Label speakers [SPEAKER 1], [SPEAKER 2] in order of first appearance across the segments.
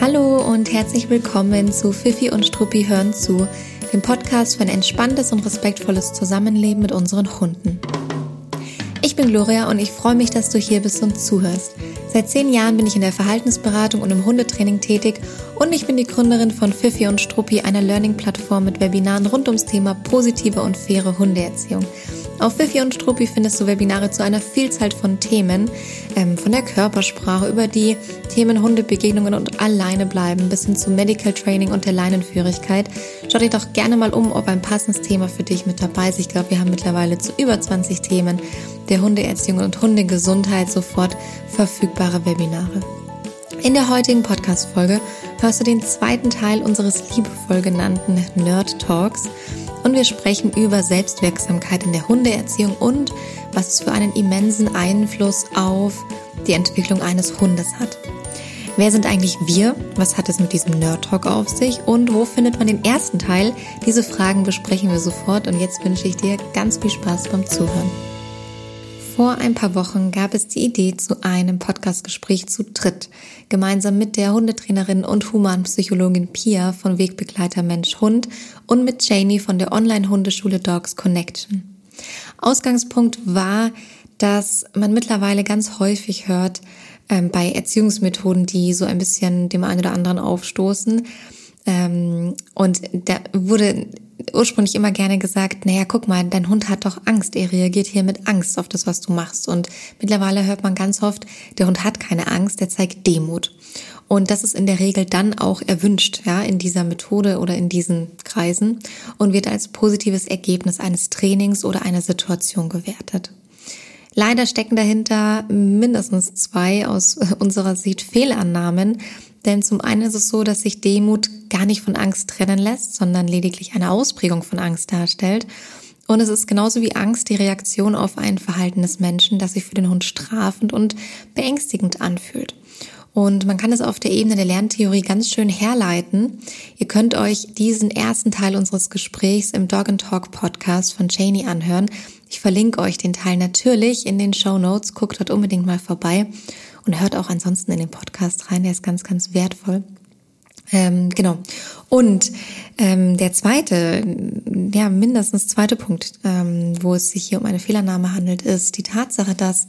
[SPEAKER 1] Hallo und herzlich willkommen zu Fifi und Struppi hören zu, dem Podcast für ein entspanntes und respektvolles Zusammenleben mit unseren Hunden. Ich bin Gloria und ich freue mich, dass du hier bist und zuhörst. Seit zehn Jahren bin ich in der Verhaltensberatung und im Hundetraining tätig und ich bin die Gründerin von Fifi und Struppi, einer Learning-Plattform mit Webinaren rund ums Thema positive und faire Hundeerziehung. Auf Fifi und Struppi findest du Webinare zu einer Vielzahl von Themen, ähm, von der Körpersprache über die Themen Hundebegegnungen und alleine bleiben bis hin zu Medical Training und der Leinenführigkeit. Schau dich doch gerne mal um, ob ein passendes Thema für dich mit dabei ist. Ich glaube, wir haben mittlerweile zu über 20 Themen der Hundeerziehung und Hundegesundheit sofort verfügbare Webinare. In der heutigen Podcast-Folge hörst du den zweiten Teil unseres liebevoll genannten Nerd Talks und wir sprechen über Selbstwirksamkeit in der Hundeerziehung und was es für einen immensen Einfluss auf die Entwicklung eines Hundes hat. Wer sind eigentlich wir? Was hat es mit diesem Nerd Talk auf sich? Und wo findet man den ersten Teil? Diese Fragen besprechen wir sofort und jetzt wünsche ich dir ganz viel Spaß beim Zuhören. Vor ein paar Wochen gab es die Idee zu einem Podcastgespräch zu dritt, gemeinsam mit der Hundetrainerin und Humanpsychologin Pia von Wegbegleiter Mensch Hund und mit Janie von der Online-Hundeschule Dogs Connection. Ausgangspunkt war, dass man mittlerweile ganz häufig hört, ähm, bei Erziehungsmethoden, die so ein bisschen dem einen oder anderen aufstoßen, ähm, und da wurde ursprünglich immer gerne gesagt, naja, guck mal, dein Hund hat doch Angst. Er reagiert hier mit Angst auf das, was du machst. Und mittlerweile hört man ganz oft, der Hund hat keine Angst, der zeigt Demut. Und das ist in der Regel dann auch erwünscht, ja, in dieser Methode oder in diesen Kreisen und wird als positives Ergebnis eines Trainings oder einer Situation gewertet. Leider stecken dahinter mindestens zwei aus unserer Sicht Fehlannahmen, denn zum einen ist es so, dass sich Demut gar nicht von Angst trennen lässt, sondern lediglich eine Ausprägung von Angst darstellt. Und es ist genauso wie Angst die Reaktion auf ein Verhalten des Menschen, das sich für den Hund strafend und beängstigend anfühlt. Und man kann es auf der Ebene der Lerntheorie ganz schön herleiten. Ihr könnt euch diesen ersten Teil unseres Gesprächs im Dog and Talk Podcast von Janie anhören. Ich verlinke euch den Teil natürlich in den Show Notes. Guckt dort unbedingt mal vorbei und hört auch ansonsten in den Podcast rein. Der ist ganz, ganz wertvoll. Ähm, genau. Und ähm, der zweite, ja, mindestens zweite Punkt, ähm, wo es sich hier um eine Fehlernahme handelt, ist die Tatsache, dass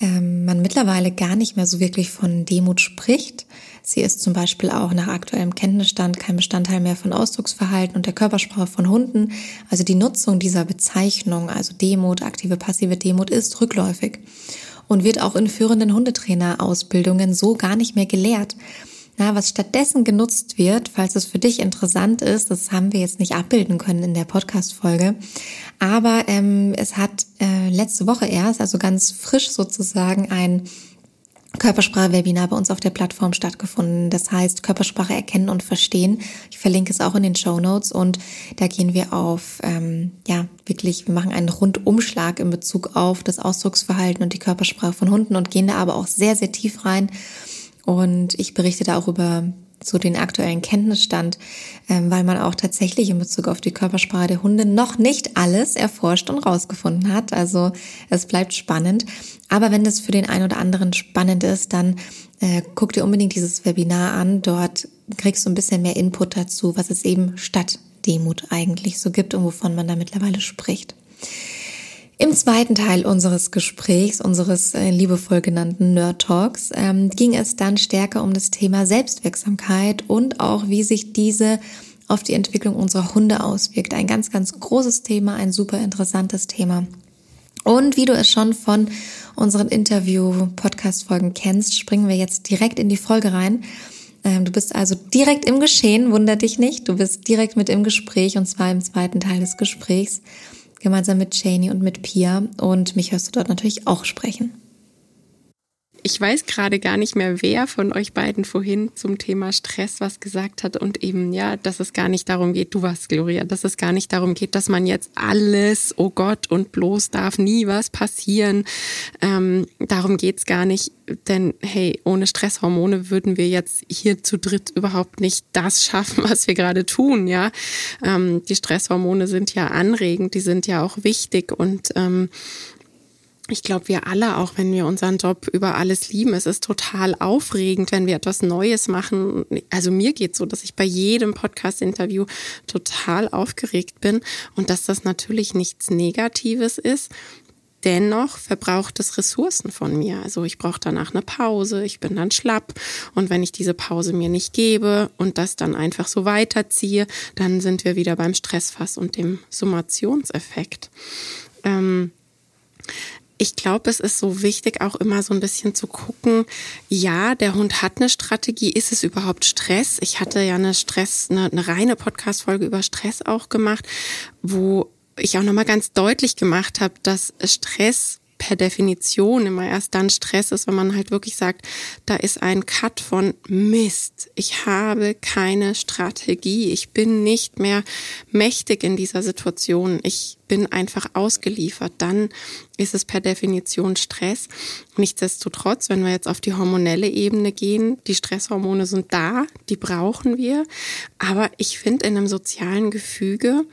[SPEAKER 1] ähm, man mittlerweile gar nicht mehr so wirklich von Demut spricht. Sie ist zum Beispiel auch nach aktuellem Kenntnisstand kein Bestandteil mehr von Ausdrucksverhalten und der Körpersprache von Hunden. Also die Nutzung dieser Bezeichnung, also Demut, aktive, passive Demut, ist rückläufig und wird auch in führenden Hundetrainerausbildungen so gar nicht mehr gelehrt. Na, was stattdessen genutzt wird, falls es für dich interessant ist, das haben wir jetzt nicht abbilden können in der Podcast-Folge, aber ähm, es hat äh, letzte Woche erst, also ganz frisch sozusagen, ein Körpersprache-Webinar bei uns auf der Plattform stattgefunden. Das heißt Körpersprache erkennen und verstehen. Ich verlinke es auch in den Show Notes und da gehen wir auf, ähm, ja, wirklich, wir machen einen Rundumschlag in Bezug auf das Ausdrucksverhalten und die Körpersprache von Hunden und gehen da aber auch sehr, sehr tief rein. Und ich berichte da auch über so den aktuellen Kenntnisstand, ähm, weil man auch tatsächlich in Bezug auf die Körpersprache der Hunde noch nicht alles erforscht und rausgefunden hat. Also es bleibt spannend. Aber wenn das für den einen oder anderen spannend ist, dann äh, guck dir unbedingt dieses Webinar an. Dort kriegst du ein bisschen mehr Input dazu, was es eben statt Demut eigentlich so gibt und wovon man da mittlerweile spricht. Im zweiten Teil unseres Gesprächs, unseres äh, liebevoll genannten Nerd Talks, ähm, ging es dann stärker um das Thema Selbstwirksamkeit und auch, wie sich diese auf die Entwicklung unserer Hunde auswirkt. Ein ganz, ganz großes Thema, ein super interessantes Thema. Und wie du es schon von unseren Interview-Podcast-Folgen kennst, springen wir jetzt direkt in die Folge rein. Ähm, du bist also direkt im Geschehen, wunder dich nicht. Du bist direkt mit im Gespräch und zwar im zweiten Teil des Gesprächs gemeinsam mit Janie und mit Pia. Und mich hörst du dort natürlich auch sprechen.
[SPEAKER 2] Ich weiß gerade gar nicht mehr, wer von euch beiden vorhin zum Thema Stress was gesagt hat und eben, ja, dass es gar nicht darum geht, du warst Gloria, dass es gar nicht darum geht, dass man jetzt alles, oh Gott, und bloß darf nie was passieren. Ähm, darum geht's gar nicht, denn hey, ohne Stresshormone würden wir jetzt hier zu dritt überhaupt nicht das schaffen, was wir gerade tun, ja. Ähm, die Stresshormone sind ja anregend, die sind ja auch wichtig und ähm, ich glaube, wir alle, auch wenn wir unseren Job über alles lieben, es ist total aufregend, wenn wir etwas Neues machen. Also mir geht so, dass ich bei jedem Podcast-Interview total aufgeregt bin und dass das natürlich nichts Negatives ist. Dennoch verbraucht es Ressourcen von mir. Also ich brauche danach eine Pause, ich bin dann schlapp und wenn ich diese Pause mir nicht gebe und das dann einfach so weiterziehe, dann sind wir wieder beim Stressfass und dem Summationseffekt. Ähm, ich glaube, es ist so wichtig, auch immer so ein bisschen zu gucken, ja, der Hund hat eine Strategie, ist es überhaupt Stress? Ich hatte ja eine Stress, eine, eine reine Podcast-Folge über Stress auch gemacht, wo ich auch nochmal ganz deutlich gemacht habe, dass Stress per Definition immer erst dann Stress ist, wenn man halt wirklich sagt, da ist ein Cut von Mist. Ich habe keine Strategie. Ich bin nicht mehr mächtig in dieser Situation. Ich bin einfach ausgeliefert. Dann ist es per Definition Stress. Nichtsdestotrotz, wenn wir jetzt auf die hormonelle Ebene gehen, die Stresshormone sind da, die brauchen wir. Aber ich finde in einem sozialen Gefüge,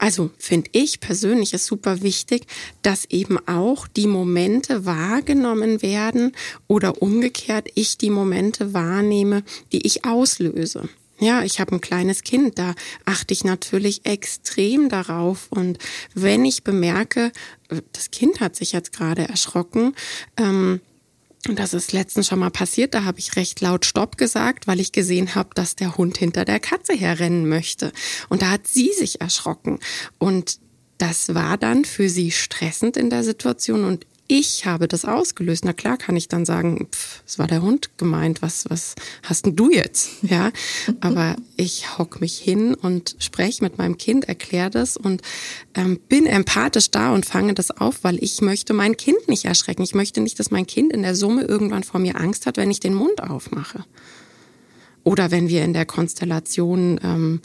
[SPEAKER 2] also finde ich persönlich ist super wichtig, dass eben auch die Momente wahrgenommen werden oder umgekehrt ich die Momente wahrnehme, die ich auslöse. Ja, ich habe ein kleines Kind, da achte ich natürlich extrem darauf. Und wenn ich bemerke, das Kind hat sich jetzt gerade erschrocken, ähm, und das ist letztens schon mal passiert, da habe ich recht laut Stopp gesagt, weil ich gesehen habe, dass der Hund hinter der Katze herrennen möchte. Und da hat sie sich erschrocken. Und das war dann für sie stressend in der Situation und ich habe das ausgelöst. Na klar kann ich dann sagen, es war der Hund gemeint, was, was hast denn du jetzt? Ja, aber ich hock mich hin und spreche mit meinem Kind, erkläre das und ähm, bin empathisch da und fange das auf, weil ich möchte mein Kind nicht erschrecken. Ich möchte nicht, dass mein Kind in der Summe irgendwann vor mir Angst hat, wenn ich den Mund aufmache. Oder wenn wir in der Konstellation ähm,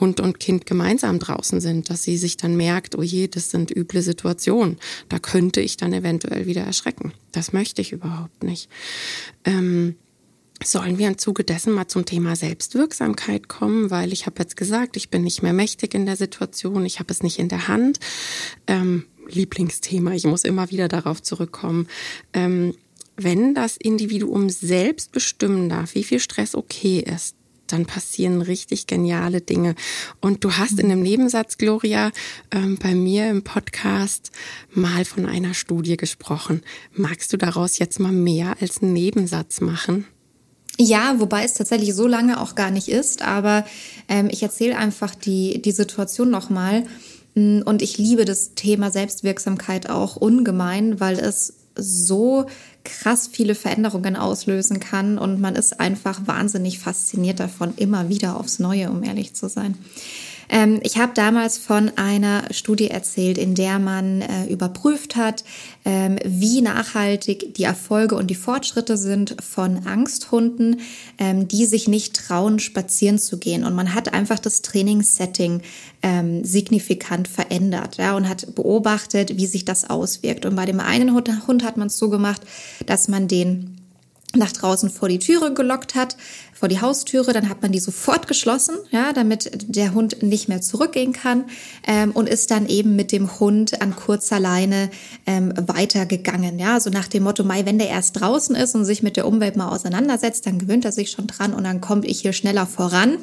[SPEAKER 2] Hund und Kind gemeinsam draußen sind, dass sie sich dann merkt, oh je, das sind üble Situationen. Da könnte ich dann eventuell wieder erschrecken. Das möchte ich überhaupt nicht. Ähm, sollen wir im Zuge dessen mal zum Thema Selbstwirksamkeit kommen, weil ich habe jetzt gesagt, ich bin nicht mehr mächtig in der Situation, ich habe es nicht in der Hand. Ähm, Lieblingsthema, ich muss immer wieder darauf zurückkommen. Ähm, wenn das Individuum selbst bestimmen darf, wie viel Stress okay ist, dann passieren richtig geniale Dinge. Und du hast in dem Nebensatz, Gloria, ähm, bei mir im Podcast mal von einer Studie gesprochen. Magst du daraus jetzt mal mehr als einen Nebensatz machen?
[SPEAKER 1] Ja, wobei es tatsächlich so lange auch gar nicht ist, aber ähm, ich erzähle einfach die, die Situation nochmal. Mm, und ich liebe das Thema Selbstwirksamkeit auch ungemein, weil es so krass viele Veränderungen auslösen kann und man ist einfach wahnsinnig fasziniert davon, immer wieder aufs Neue, um ehrlich zu sein. Ähm, ich habe damals von einer Studie erzählt, in der man äh, überprüft hat, ähm, wie nachhaltig die Erfolge und die Fortschritte sind von Angsthunden, ähm, die sich nicht trauen, spazieren zu gehen. Und man hat einfach das Trainingssetting ähm, signifikant verändert ja, und hat beobachtet, wie sich das auswirkt. Und bei dem einen Hund, Hund hat man es so gemacht, dass man den nach draußen vor die Türe gelockt hat, vor die Haustüre, dann hat man die sofort geschlossen, ja, damit der Hund nicht mehr zurückgehen kann ähm, und ist dann eben mit dem Hund an kurzer Leine ähm, weitergegangen, ja, so nach dem Motto, Mai, wenn der erst draußen ist und sich mit der Umwelt mal auseinandersetzt, dann gewöhnt er sich schon dran und dann komme ich hier schneller voran,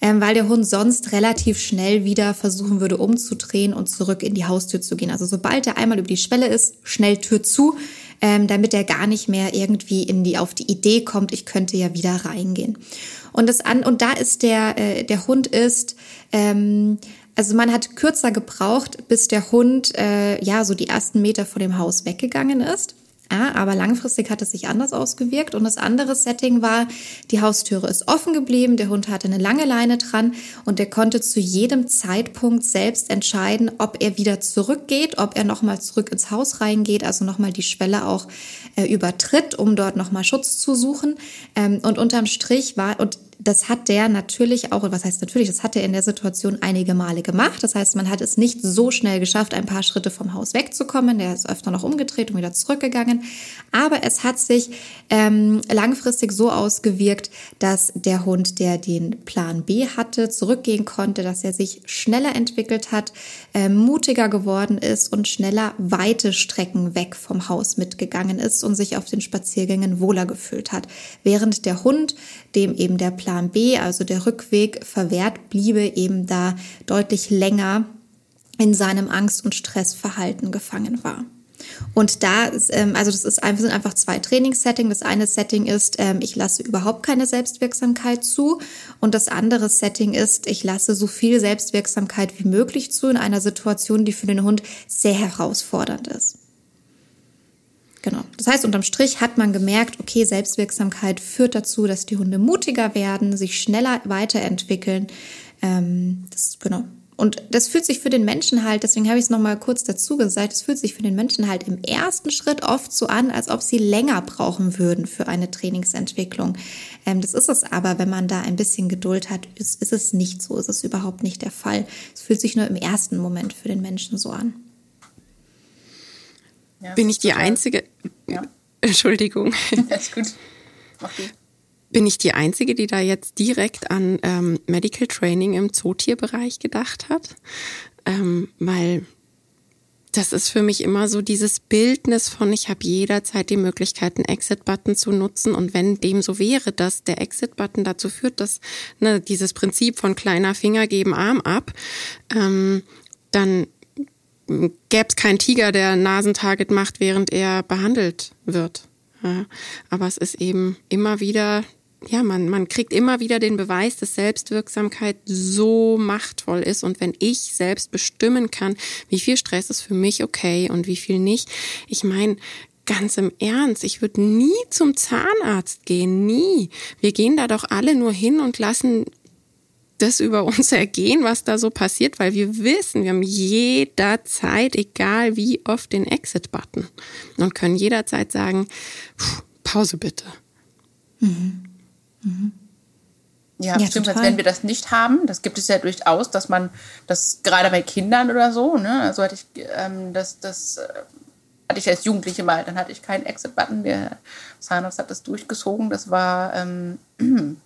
[SPEAKER 1] ähm, weil der Hund sonst relativ schnell wieder versuchen würde umzudrehen und zurück in die Haustür zu gehen. Also sobald er einmal über die Schwelle ist, schnell Tür zu, ähm, damit er gar nicht mehr irgendwie in die, auf die Idee kommt, ich könnte ja wieder reingehen. Und das an, und da ist der, äh, der Hund ist, ähm, also man hat kürzer gebraucht, bis der Hund äh, ja so die ersten Meter vor dem Haus weggegangen ist. Ja, aber langfristig hat es sich anders ausgewirkt. Und das andere Setting war, die Haustüre ist offen geblieben, der Hund hatte eine lange Leine dran und er konnte zu jedem Zeitpunkt selbst entscheiden, ob er wieder zurückgeht, ob er nochmal zurück ins Haus reingeht, also nochmal die Schwelle auch äh, übertritt, um dort nochmal Schutz zu suchen. Ähm, und unterm Strich war, und das hat der natürlich auch, was heißt natürlich, das hat er in der Situation einige Male gemacht. Das heißt, man hat es nicht so schnell geschafft, ein paar Schritte vom Haus wegzukommen. Der ist öfter noch umgedreht und wieder zurückgegangen. Aber es hat sich ähm, langfristig so ausgewirkt, dass der Hund, der den Plan B hatte, zurückgehen konnte, dass er sich schneller entwickelt hat, äh, mutiger geworden ist und schneller weite Strecken weg vom Haus mitgegangen ist und sich auf den Spaziergängen wohler gefühlt hat. Während der Hund, dem eben der Plan B, also der Rückweg, verwehrt bliebe, eben da deutlich länger in seinem Angst- und Stressverhalten gefangen war. Und da, ähm, also das ist einfach, sind einfach zwei Trainingssettings. Das eine Setting ist, ähm, ich lasse überhaupt keine Selbstwirksamkeit zu. Und das andere Setting ist, ich lasse so viel Selbstwirksamkeit wie möglich zu in einer Situation, die für den Hund sehr herausfordernd ist. Genau. Das heißt, unterm Strich hat man gemerkt, okay, Selbstwirksamkeit führt dazu, dass die Hunde mutiger werden, sich schneller weiterentwickeln. Ähm, das, genau. Und das fühlt sich für den Menschen halt, deswegen habe ich es nochmal kurz dazu gesagt, es fühlt sich für den Menschen halt im ersten Schritt oft so an, als ob sie länger brauchen würden für eine Trainingsentwicklung. Ähm, das ist es aber, wenn man da ein bisschen Geduld hat, ist, ist es nicht so, ist es überhaupt nicht der Fall. Es fühlt sich nur im ersten Moment für den Menschen so an.
[SPEAKER 2] Ja, Bin ich die total. Einzige? Ja. Entschuldigung.
[SPEAKER 3] Alles gut.
[SPEAKER 2] Bin ich die Einzige, die da jetzt direkt an ähm, Medical Training im Zootierbereich gedacht hat? Ähm, weil das ist für mich immer so dieses Bildnis von, ich habe jederzeit die Möglichkeit, einen Exit-Button zu nutzen. Und wenn dem so wäre, dass der Exit-Button dazu führt, dass ne, dieses Prinzip von kleiner Finger geben Arm ab, ähm, dann gäbe es keinen Tiger, der Nasentarget macht, während er behandelt wird. Ja, aber es ist eben immer wieder ja, man, man kriegt immer wieder den Beweis, dass Selbstwirksamkeit so machtvoll ist. Und wenn ich selbst bestimmen kann, wie viel Stress ist für mich okay und wie viel nicht. Ich meine, ganz im Ernst, ich würde nie zum Zahnarzt gehen, nie. Wir gehen da doch alle nur hin und lassen das über uns ergehen, was da so passiert, weil wir wissen, wir haben jederzeit, egal wie oft, den Exit-Button und können jederzeit sagen, Pause bitte.
[SPEAKER 3] Mhm. Mhm. Ja, ja beziehungsweise wenn wir das nicht haben, das gibt es ja durchaus, dass man das gerade bei Kindern oder so, ne, also hatte ich ähm, das, das äh, hatte ich als Jugendliche mal, dann hatte ich keinen Exit-Button, der Zahnarzt hat das durchgezogen, das war, ähm,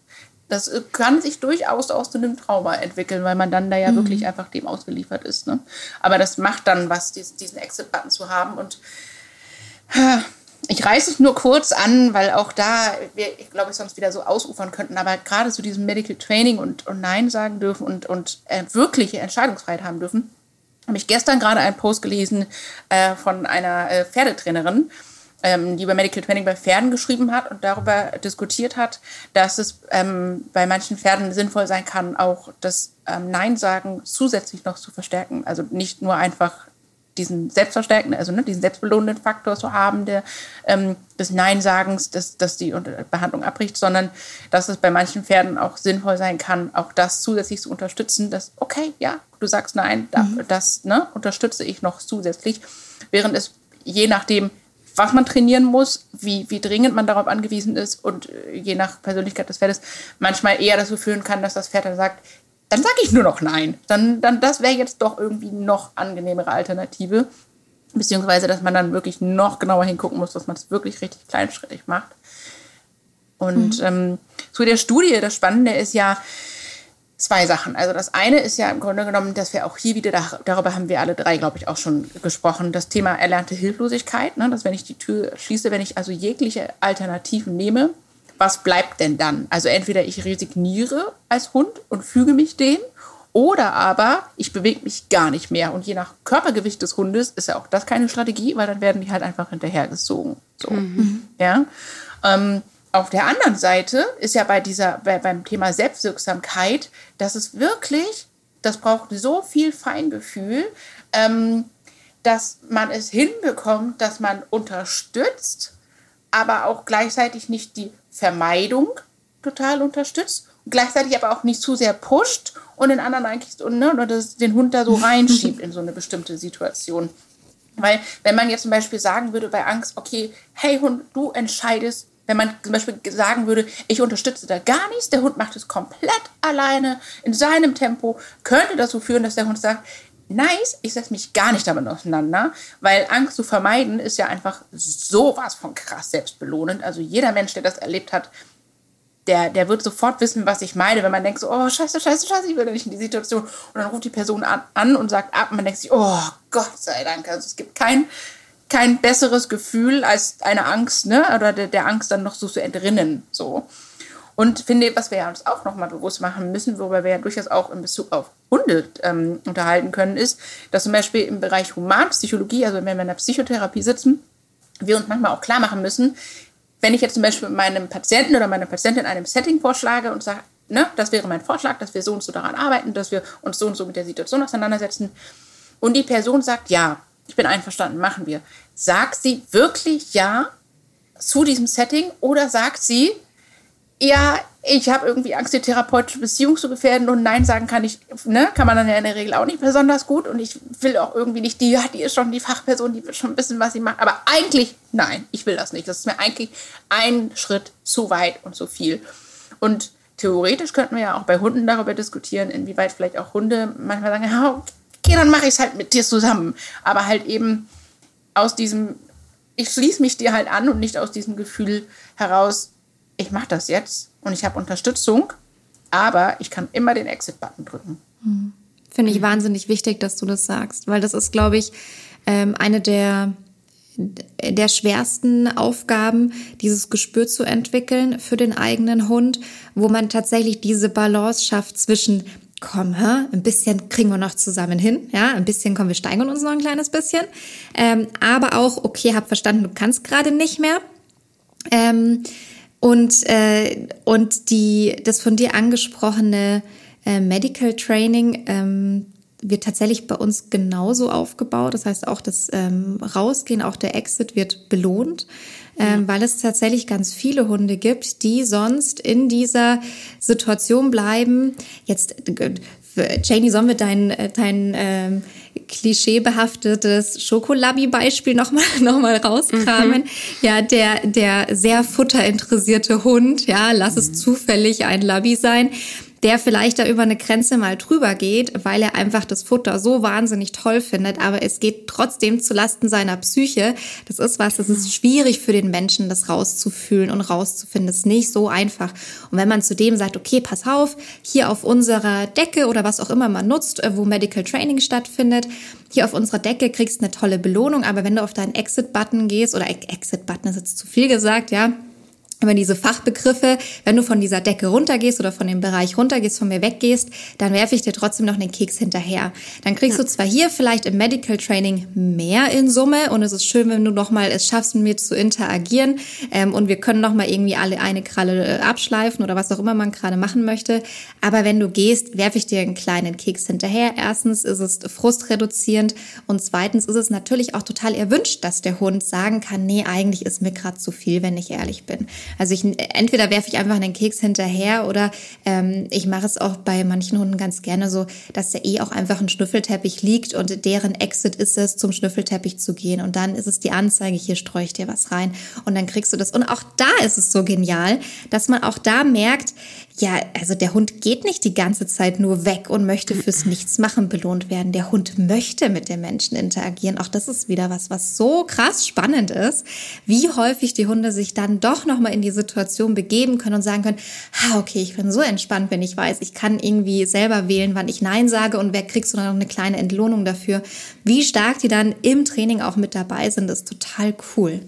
[SPEAKER 3] das kann sich durchaus aus einem Trauma entwickeln, weil man dann da ja mhm. wirklich einfach dem ausgeliefert ist, ne? aber das macht dann was, diesen Exit-Button zu haben und ich reiße es nur kurz an, weil auch da wir, ich glaube, ich sonst wieder so ausufern könnten, aber gerade zu diesem Medical Training und, und Nein sagen dürfen und, und äh, wirkliche Entscheidungsfreiheit haben dürfen, habe ich gestern gerade einen Post gelesen äh, von einer äh, Pferdetrainerin, ähm, die über Medical Training bei Pferden geschrieben hat und darüber diskutiert hat, dass es ähm, bei manchen Pferden sinnvoll sein kann, auch das ähm, Nein sagen zusätzlich noch zu verstärken. Also nicht nur einfach diesen selbstverstärkenden, also ne, diesen selbstbelohnenden Faktor zu haben, der ähm, des Nein-Sagens, dass, dass die Behandlung abbricht, sondern dass es bei manchen Pferden auch sinnvoll sein kann, auch das zusätzlich zu unterstützen, dass, okay, ja, du sagst Nein, mhm. das ne, unterstütze ich noch zusätzlich, während es je nachdem, was man trainieren muss, wie, wie dringend man darauf angewiesen ist und äh, je nach Persönlichkeit des Pferdes manchmal eher dazu führen kann, dass das Pferd dann sagt, dann sage ich nur noch nein. Dann, dann das wäre jetzt doch irgendwie noch angenehmere Alternative. Beziehungsweise, dass man dann wirklich noch genauer hingucken muss, dass man es wirklich richtig kleinschrittig macht. Und mhm. ähm, zu der Studie, das Spannende ist ja zwei Sachen. Also das eine ist ja im Grunde genommen, dass wir auch hier wieder, darüber haben wir alle drei, glaube ich, auch schon gesprochen, das Thema erlernte Hilflosigkeit. Ne? Dass wenn ich die Tür schließe, wenn ich also jegliche Alternativen nehme, was bleibt denn dann? Also entweder ich resigniere als Hund und füge mich dem oder aber ich bewege mich gar nicht mehr. Und je nach Körpergewicht des Hundes ist ja auch das keine Strategie, weil dann werden die halt einfach hinterhergezogen. So. Mhm. Ja. Ähm, auf der anderen Seite ist ja bei dieser, bei, beim Thema Selbstwirksamkeit, dass es wirklich, das braucht so viel Feingefühl, ähm, dass man es hinbekommt, dass man unterstützt, aber auch gleichzeitig nicht die Vermeidung total unterstützt und gleichzeitig aber auch nicht zu sehr pusht und den anderen eigentlich und, ne, oder den Hund da so reinschiebt in so eine bestimmte Situation. Weil wenn man jetzt zum Beispiel sagen würde bei Angst, okay, hey Hund, du entscheidest, wenn man zum Beispiel sagen würde, ich unterstütze da gar nichts, der Hund macht es komplett alleine in seinem Tempo, könnte dazu führen, dass der Hund sagt, nice, ich setze mich gar nicht damit auseinander, weil Angst zu vermeiden ist ja einfach sowas von krass selbstbelohnend. Also jeder Mensch, der das erlebt hat, der, der wird sofort wissen, was ich meine, wenn man denkt so, oh, scheiße, scheiße, scheiße, ich will da nicht in die Situation. Und dann ruft die Person an, an und sagt ab und man denkt sich, oh, Gott sei Dank. Also es gibt kein, kein besseres Gefühl als eine Angst, ne? Oder der, der Angst dann noch so zu entrinnen, so. Und finde, was wir uns auch nochmal bewusst machen müssen, worüber wir ja durchaus auch in Bezug auf Hunde ähm, unterhalten können, ist, dass zum Beispiel im Bereich Humanpsychologie, also wenn wir in der Psychotherapie sitzen, wir uns manchmal auch klar machen müssen, wenn ich jetzt zum Beispiel meinem Patienten oder meiner Patientin einem Setting vorschlage und sage, ne, das wäre mein Vorschlag, dass wir so und so daran arbeiten, dass wir uns so und so mit der Situation auseinandersetzen, und die Person sagt, ja, ich bin einverstanden, machen wir. Sagt sie wirklich ja zu diesem Setting oder sagt sie, ja, ich habe irgendwie Angst, die therapeutische Beziehung zu gefährden und Nein sagen kann ich, ne, kann man dann ja in der Regel auch nicht besonders gut und ich will auch irgendwie nicht, die, ja, die ist schon die Fachperson, die wird schon wissen, was sie macht, aber eigentlich, nein, ich will das nicht. Das ist mir eigentlich ein Schritt zu weit und zu viel. Und theoretisch könnten wir ja auch bei Hunden darüber diskutieren, inwieweit vielleicht auch Hunde manchmal sagen, ja, okay, dann mache ich es halt mit dir zusammen. Aber halt eben aus diesem, ich schließe mich dir halt an und nicht aus diesem Gefühl heraus, ich mache das jetzt und ich habe Unterstützung, aber ich kann immer den Exit-Button drücken.
[SPEAKER 1] Hm. Finde ich wahnsinnig wichtig, dass du das sagst, weil das ist, glaube ich, ähm, eine der der schwersten Aufgaben, dieses Gespür zu entwickeln für den eigenen Hund, wo man tatsächlich diese Balance schafft zwischen komm, hä? ein bisschen kriegen wir noch zusammen hin, ja, ein bisschen kommen wir steigern uns noch ein kleines bisschen, ähm, aber auch, okay, hab verstanden, du kannst gerade nicht mehr, ähm, und, äh, und die, das von dir angesprochene äh, Medical Training ähm, wird tatsächlich bei uns genauso aufgebaut. Das heißt, auch das ähm, Rausgehen, auch der Exit wird belohnt, ähm, weil es tatsächlich ganz viele Hunde gibt, die sonst in dieser Situation bleiben. Jetzt Janie, sollen wir dein, äh, dein ähm, klischeebehaftetes Schokolabi-Beispiel nochmal noch mal rauskramen? Mhm. Ja, der, der sehr futterinteressierte Hund, ja, lass es zufällig ein Labi sein, der vielleicht da über eine Grenze mal drüber geht, weil er einfach das Futter so wahnsinnig toll findet, aber es geht trotzdem zu Lasten seiner Psyche. Das ist was, das ist schwierig für den Menschen, das rauszufühlen und rauszufinden. Das ist nicht so einfach. Und wenn man zudem sagt, okay, pass auf, hier auf unserer Decke oder was auch immer man nutzt, äh, wo Medical Training stattfindet, hier auf unserer Decke kriegst du eine tolle Belohnung, aber wenn du auf deinen Exit-Button gehst, oder Exit-Button ist jetzt zu viel gesagt, ja, aber diese Fachbegriffe, wenn du von dieser Decke runtergehst oder von dem Bereich runtergehst, von mir weggehst, dann werfe ich dir trotzdem noch einen Keks hinterher. Dann kriegst ja. du zwar hier vielleicht im Medical Training mehr in Summe und es ist schön, wenn du nochmal es schaffst, mit mir zu interagieren ähm, und wir können nochmal irgendwie alle eine Kralle äh, abschleifen oder was auch immer man gerade machen möchte. Aber wenn du gehst, werfe ich dir einen kleinen Keks hinterher. Erstens ist es frustreduzierend und zweitens ist es natürlich auch total erwünscht, dass der Hund sagen kann, nee, eigentlich ist mir gerade zu viel, wenn ich ehrlich bin. Also ich entweder werfe ich einfach einen Keks hinterher oder ähm, ich mache es auch bei manchen Hunden ganz gerne so, dass da eh auch einfach ein Schnüffelteppich liegt und deren Exit ist es, zum Schnüffelteppich zu gehen. Und dann ist es die Anzeige, hier streue ich dir was rein und dann kriegst du das. Und auch da ist es so genial, dass man auch da merkt, ja, also der Hund geht nicht die ganze Zeit nur weg und möchte fürs Nichtsmachen belohnt werden. Der Hund möchte mit den Menschen interagieren. Auch das ist wieder was, was so krass spannend ist, wie häufig die Hunde sich dann doch nochmal in die Situation begeben können und sagen können, ha, okay, ich bin so entspannt, wenn ich weiß, ich kann irgendwie selber wählen, wann ich Nein sage und wer kriegst du dann noch eine kleine Entlohnung dafür. Wie stark die dann im Training auch mit dabei sind, ist total cool.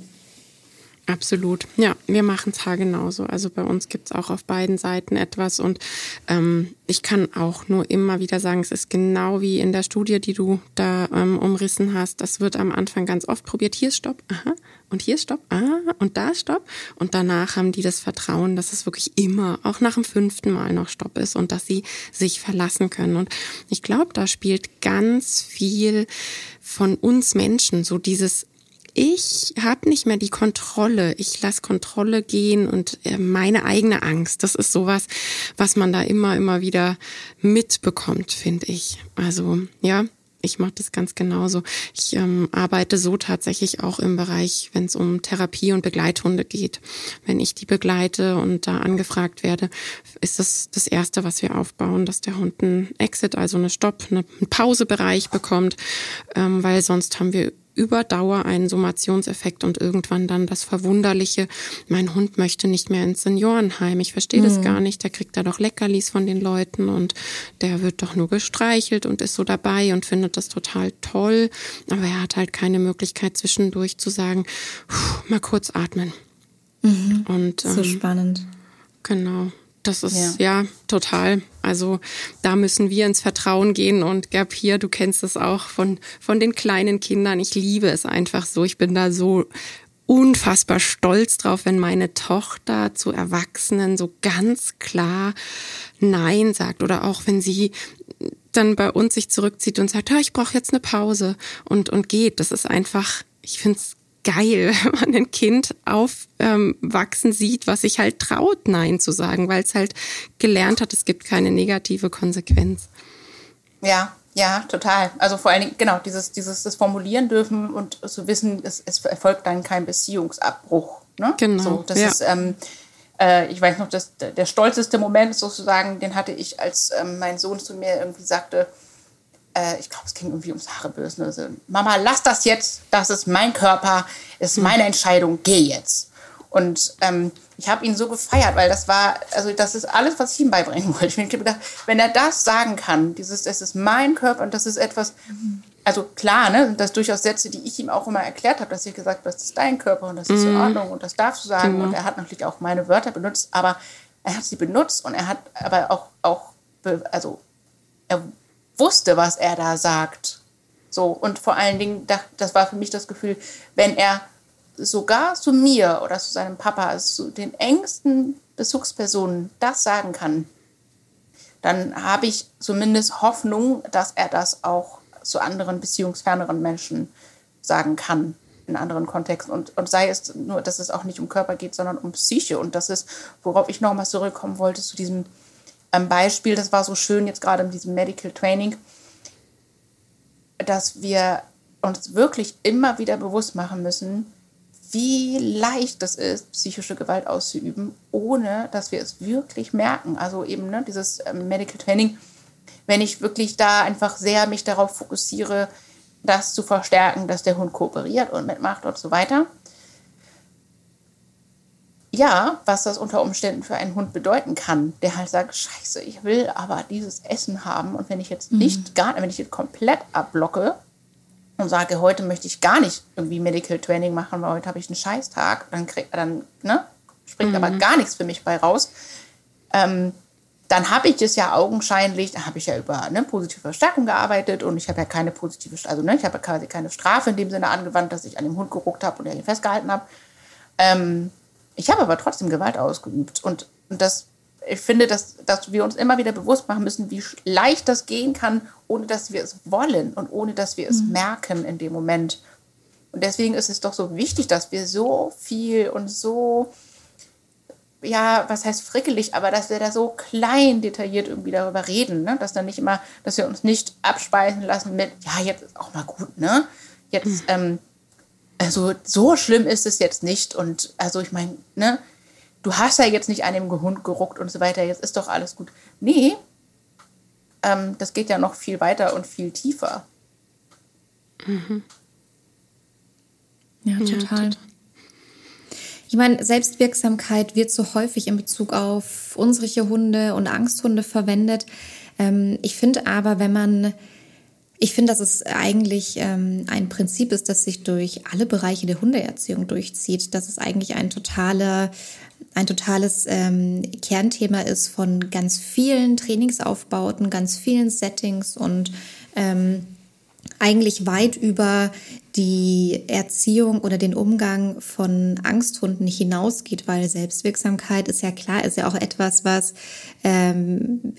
[SPEAKER 2] Absolut. Ja, wir machen es genauso. Also bei uns gibt es auch auf beiden Seiten etwas und ähm, ich kann auch nur immer wieder sagen, es ist genau wie in der Studie, die du da ähm, umrissen hast. Das wird am Anfang ganz oft probiert. Hier ist Stopp, aha, und hier ist Stopp, ah, und da ist Stopp. Und danach haben die das Vertrauen, dass es wirklich immer, auch nach dem fünften Mal noch Stopp ist und dass sie sich verlassen können. Und ich glaube, da spielt ganz viel von uns Menschen so dieses ich habe nicht mehr die Kontrolle. Ich lasse Kontrolle gehen und äh, meine eigene Angst. Das ist sowas, was man da immer, immer wieder mitbekommt, finde ich. Also ja, ich mache das ganz genauso. Ich ähm, arbeite so tatsächlich auch im Bereich, wenn es um Therapie und Begleithunde geht. Wenn ich die begleite und da angefragt werde, ist das das Erste, was wir aufbauen, dass der Hund einen Exit, also eine Stopp, einen Pausebereich bekommt, ähm, weil sonst haben wir über Dauer einen Summationseffekt und irgendwann dann das Verwunderliche, mein Hund möchte nicht mehr ins Seniorenheim. Ich verstehe mhm. das gar nicht. Der kriegt da doch Leckerlis von den Leuten und der wird doch nur gestreichelt und ist so dabei und findet das total toll. Aber er hat halt keine Möglichkeit zwischendurch zu sagen, mal kurz atmen.
[SPEAKER 1] Mhm. Und, ähm, so spannend.
[SPEAKER 2] Genau. Das ist ja. ja. total. Also da müssen wir ins Vertrauen gehen und Gab hier, du kennst es auch von, von den kleinen Kindern. Ich liebe es einfach so. Ich bin da so unfassbar stolz drauf, wenn meine Tochter zu Erwachsenen so ganz klar Nein sagt oder auch wenn sie dann bei uns sich zurückzieht und sagt, ich brauche jetzt eine Pause und, und geht. Das ist einfach, ich finde es geil, wenn man ein Kind aufwachsen sieht, was sich halt traut, Nein zu sagen, weil es halt gelernt hat, es gibt keine negative Konsequenz.
[SPEAKER 3] Ja, ja, total. Also vor allen Dingen, genau, dieses, dieses das Formulieren dürfen und zu wissen, es, es erfolgt dann kein Beziehungsabbruch. Ne?
[SPEAKER 2] Genau.
[SPEAKER 3] So, das ja. ist, ähm, äh, ich weiß noch, dass der stolzeste Moment sozusagen, den hatte ich, als ähm, mein Sohn zu mir irgendwie sagte, äh, ich glaube, es ging irgendwie ums Haarebürsten. Also, Mama, lass das jetzt, das ist mein Körper, ist hm. meine Entscheidung, geh jetzt. Und ähm, ich habe ihn so gefeiert, weil das war, also das ist alles, was ich ihm beibringen wollte. Ich habe gedacht, wenn er das sagen kann, dieses, das ist mein Körper und das ist etwas, also klar, ne, das durchaus Sätze, die ich ihm auch immer erklärt habe, dass ich gesagt habe, das ist dein Körper und das ist in mhm. Ordnung und das darfst du sagen. Genau. Und er hat natürlich auch meine Wörter benutzt, aber er hat sie benutzt und er hat aber auch, auch also er wusste, was er da sagt. So, und vor allen Dingen, das war für mich das Gefühl, wenn er sogar zu mir oder zu seinem Papa, also zu den engsten Bezugspersonen, das sagen kann, dann habe ich zumindest Hoffnung, dass er das auch zu anderen beziehungsferneren Menschen sagen kann in anderen Kontexten. Und, und sei es nur, dass es auch nicht um Körper geht, sondern um Psyche. Und das ist, worauf ich nochmal zurückkommen wollte, zu diesem ähm, Beispiel, das war so schön jetzt gerade in diesem Medical Training, dass wir uns wirklich immer wieder bewusst machen müssen, wie leicht es ist, psychische Gewalt auszuüben, ohne dass wir es wirklich merken. Also eben ne, dieses ähm, Medical Training, wenn ich wirklich da einfach sehr mich darauf fokussiere, das zu verstärken, dass der Hund kooperiert und mitmacht und so weiter, ja, was das unter Umständen für einen Hund bedeuten kann, der halt sagt, scheiße, ich will aber dieses Essen haben und wenn ich jetzt nicht mhm. gar, wenn ich jetzt komplett abblocke und sage, heute möchte ich gar nicht irgendwie Medical Training machen, weil heute habe ich einen Scheißtag, dann kriegt dann, ne, springt mhm. aber gar nichts für mich bei raus. Ähm, dann habe ich es ja augenscheinlich, da habe ich ja über ne, positive Verstärkung gearbeitet und ich habe ja keine positive, also ne, ich habe ja quasi keine Strafe in dem Sinne angewandt, dass ich an dem Hund geruckt habe und er ihn festgehalten habe. Ähm, ich habe aber trotzdem Gewalt ausgeübt. Und, und das, ich finde, dass, dass wir uns immer wieder bewusst machen müssen, wie leicht das gehen kann, ohne dass wir es wollen und ohne dass wir es mhm. merken in dem Moment. Und deswegen ist es doch so wichtig, dass wir so viel und so, ja, was heißt frickelig, aber dass wir da so klein detailliert irgendwie darüber reden, ne? dass dann nicht immer, dass wir uns nicht abspeisen lassen mit, ja, jetzt ist auch mal gut, ne? Jetzt, mhm. ähm, also so schlimm ist es jetzt nicht. Und also ich meine, ne, du hast ja jetzt nicht an dem Hund geruckt und so weiter, jetzt ist doch alles gut. Nee, ähm, das geht ja noch viel weiter und viel tiefer.
[SPEAKER 1] Mhm. Ja, total. Ja, total. Ich meine, Selbstwirksamkeit wird so häufig in Bezug auf unsere Hunde und Angsthunde verwendet. Ähm, ich finde aber, wenn man ich finde, dass es eigentlich ähm, ein Prinzip ist, das sich durch alle Bereiche der Hundeerziehung durchzieht. Dass es eigentlich ein totaler, ein totales ähm, Kernthema ist von ganz vielen Trainingsaufbauten, ganz vielen Settings und ähm, eigentlich weit über die Erziehung oder den Umgang von Angsthunden hinausgeht, weil Selbstwirksamkeit ist ja klar, ist ja auch etwas, was ähm,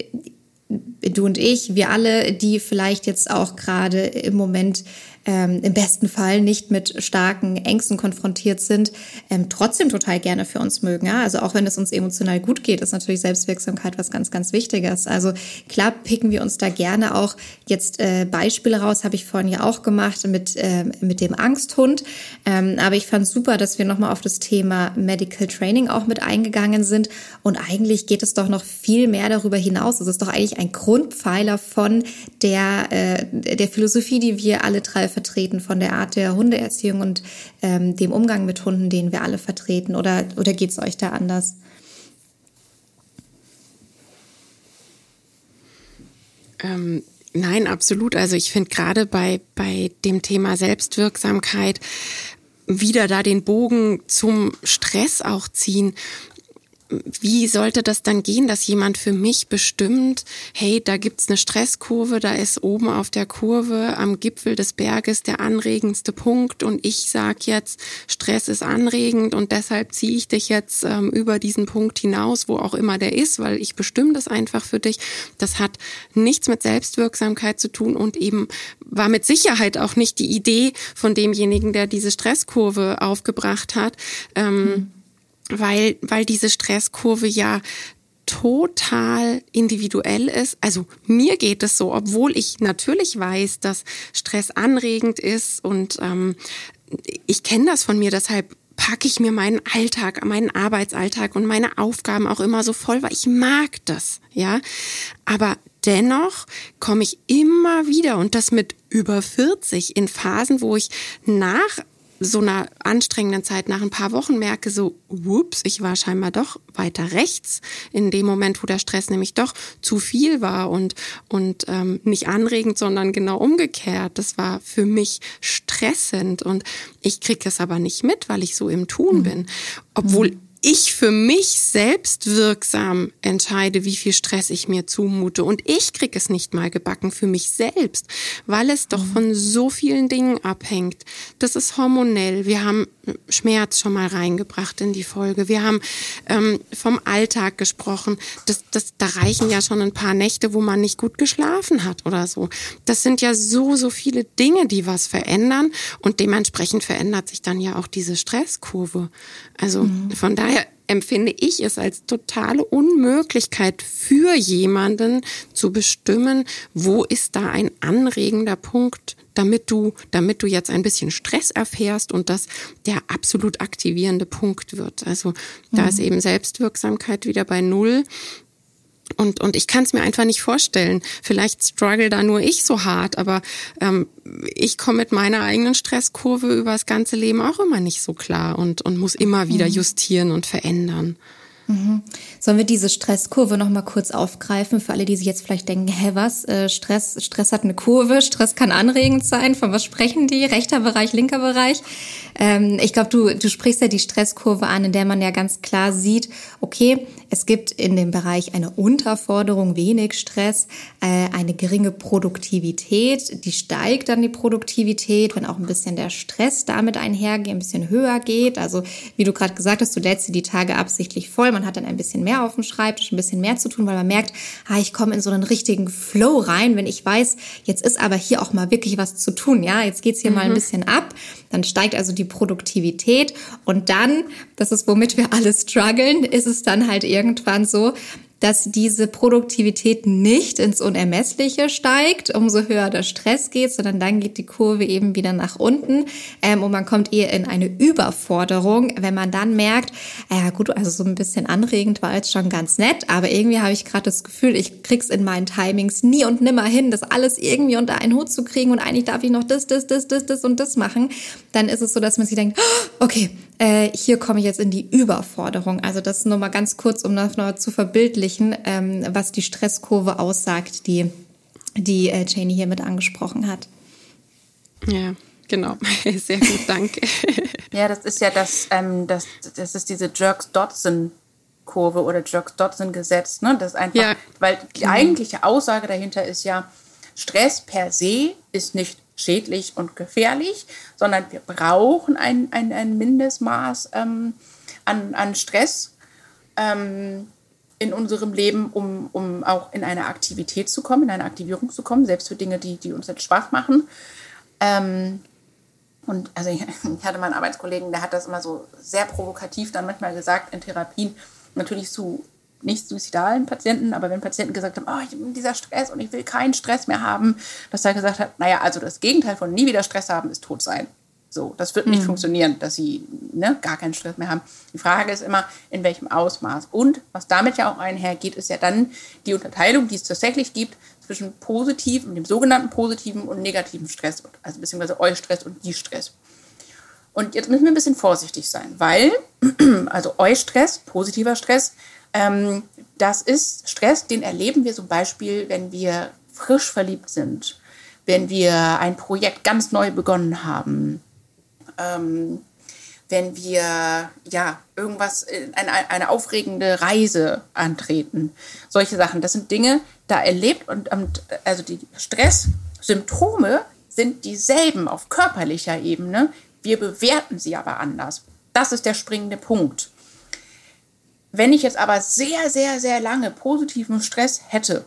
[SPEAKER 1] du und ich, wir alle, die vielleicht jetzt auch gerade im Moment ähm, im besten Fall nicht mit starken Ängsten konfrontiert sind, ähm, trotzdem total gerne für uns mögen. Ja? Also auch wenn es uns emotional gut geht, ist natürlich Selbstwirksamkeit was ganz, ganz Wichtiges. Also klar picken wir uns da gerne auch jetzt äh, Beispiele raus, habe ich vorhin ja auch gemacht mit, äh, mit dem Angsthund. Ähm, aber ich fand super, dass wir nochmal auf das Thema Medical Training auch mit eingegangen sind. Und eigentlich geht es doch noch viel mehr darüber hinaus. Es ist doch eigentlich ein Grundpfeiler von der, äh, der Philosophie, die wir alle drei vertreten, von der Art der Hundeerziehung und ähm, dem Umgang mit Hunden, den wir alle vertreten. Oder, oder geht es euch da anders?
[SPEAKER 2] Ähm, nein, absolut. Also ich finde gerade bei, bei dem Thema Selbstwirksamkeit wieder da den Bogen zum Stress auch ziehen wie sollte das dann gehen, dass jemand für mich bestimmt, hey, da gibt's eine Stresskurve, da ist oben auf der Kurve am Gipfel des Berges der anregendste Punkt und ich sag jetzt, Stress ist anregend und deshalb ziehe ich dich jetzt ähm, über diesen Punkt hinaus, wo auch immer der ist, weil ich bestimme das einfach für dich. Das hat nichts mit Selbstwirksamkeit zu tun und eben war mit Sicherheit auch nicht die Idee von demjenigen, der diese Stresskurve aufgebracht hat. Ähm, mhm weil, weil diese Stresskurve ja total individuell ist. Also mir geht es so, obwohl ich natürlich weiß, dass Stress anregend ist und ähm, ich kenne das von mir, deshalb packe ich mir meinen Alltag, meinen Arbeitsalltag und meine Aufgaben auch immer so voll, weil ich mag das, ja. Aber dennoch komme ich immer wieder und das mit über 40 in Phasen, wo ich nach so einer anstrengenden Zeit nach ein paar Wochen merke, so, whoops, ich war scheinbar doch weiter rechts in dem Moment, wo der Stress nämlich doch zu viel war und, und ähm, nicht anregend, sondern genau umgekehrt. Das war für mich stressend und ich kriege es aber nicht mit, weil ich so im Tun mhm. bin. Obwohl mhm ich für mich selbst wirksam entscheide, wie viel Stress ich mir zumute. Und ich krieg es nicht mal gebacken für mich selbst, weil es doch von so vielen Dingen abhängt. Das ist hormonell. Wir haben Schmerz schon mal reingebracht in die Folge. Wir haben ähm, vom Alltag gesprochen. Das, das, da reichen ja schon ein paar Nächte, wo man nicht gut geschlafen hat oder so. Das sind ja so, so viele Dinge, die was verändern. Und dementsprechend verändert sich dann ja auch diese Stresskurve. Also mhm. von daher empfinde ich es als totale Unmöglichkeit für jemanden zu bestimmen, wo ist da ein anregender Punkt, damit du, damit du jetzt ein bisschen Stress erfährst und das der absolut aktivierende Punkt wird. Also da mhm. ist eben Selbstwirksamkeit wieder bei Null. Und, und ich kann es mir einfach nicht vorstellen. Vielleicht struggle da nur ich so hart, aber ähm, ich komme mit meiner eigenen Stresskurve über das ganze Leben auch immer nicht so klar und, und muss immer wieder mhm. justieren und verändern.
[SPEAKER 1] Mhm. Sollen wir diese Stresskurve noch mal kurz aufgreifen für alle, die sich jetzt vielleicht denken, hä, was? Äh, Stress, Stress hat eine Kurve, Stress kann anregend sein. Von was sprechen die? Rechter Bereich, linker Bereich? Ähm, ich glaube, du, du sprichst ja die Stresskurve an, in der man ja ganz klar sieht, okay, es gibt in dem Bereich eine Unterforderung, wenig Stress, äh, eine geringe Produktivität, die steigt dann die Produktivität, wenn auch ein bisschen der Stress damit einhergeht, ein bisschen höher geht. Also wie du gerade gesagt hast, du lädst dir die Tage absichtlich voll man hat dann ein bisschen mehr auf dem Schreibtisch, ein bisschen mehr zu tun, weil man merkt, ah, ich komme in so einen richtigen Flow rein, wenn ich weiß, jetzt ist aber hier auch mal wirklich was zu tun, ja, jetzt geht's hier mhm. mal ein mhm. bisschen ab, dann steigt also die Produktivität und dann, das ist womit wir alle strugglen, ist es dann halt irgendwann so, dass diese Produktivität nicht ins Unermessliche steigt, umso höher der Stress geht, sondern dann geht die Kurve eben wieder nach unten. Ähm, und man kommt eher in eine Überforderung, wenn man dann merkt, ja gut, also so ein bisschen anregend war jetzt schon ganz nett, aber irgendwie habe ich gerade das Gefühl, ich krieg's in meinen Timings nie und nimmer hin, das alles irgendwie unter einen Hut zu kriegen und eigentlich darf ich noch das, das, das, das, das und das machen, dann ist es so, dass man sich denkt, okay, äh, hier komme ich jetzt in die Überforderung. Also das nur mal ganz kurz, um das noch zu verbildlichen, ähm, was die Stresskurve aussagt, die, die äh, Janie hier mit angesprochen hat.
[SPEAKER 2] Ja, genau. Sehr gut, danke.
[SPEAKER 3] ja, das ist ja das, ähm, das, das ist diese Jerks-Dodson Kurve oder Jerks-Dodson-Gesetz. Ne? Das einfach, ja. weil die eigentliche Aussage dahinter ist ja, Stress per se ist nicht schädlich und gefährlich, sondern wir brauchen ein, ein, ein Mindestmaß ähm, an, an Stress ähm, in unserem Leben, um, um auch in eine Aktivität zu kommen, in eine Aktivierung zu kommen, selbst für Dinge, die, die uns jetzt Spaß machen. Ähm, und also ich, ich hatte mal einen Arbeitskollegen, der hat das immer so sehr provokativ dann manchmal gesagt in Therapien, natürlich zu nicht suizidalen Patienten, aber wenn Patienten gesagt haben, oh, ich bin dieser Stress und ich will keinen Stress mehr haben, dass er gesagt hat, naja, also das Gegenteil von nie wieder Stress haben ist tot sein. So, das wird nicht mhm. funktionieren, dass sie ne, gar keinen Stress mehr haben. Die Frage ist immer, in welchem Ausmaß. Und was damit ja auch einhergeht, ist ja dann die Unterteilung, die es tatsächlich gibt zwischen positiven, dem sogenannten positiven und negativen Stress, also beziehungsweise Eustress und Die-Stress. Und jetzt müssen wir ein bisschen vorsichtig sein, weil, also Eustress, positiver Stress, ähm, das ist Stress, den erleben wir zum Beispiel, wenn wir frisch verliebt sind, wenn wir ein Projekt ganz neu begonnen haben, ähm, wenn wir ja irgendwas, eine, eine aufregende Reise antreten. Solche Sachen. Das sind Dinge, da erlebt und also die Stresssymptome sind dieselben auf körperlicher Ebene. Wir bewerten sie aber anders. Das ist der springende Punkt. Wenn ich jetzt aber sehr, sehr, sehr lange positiven Stress hätte,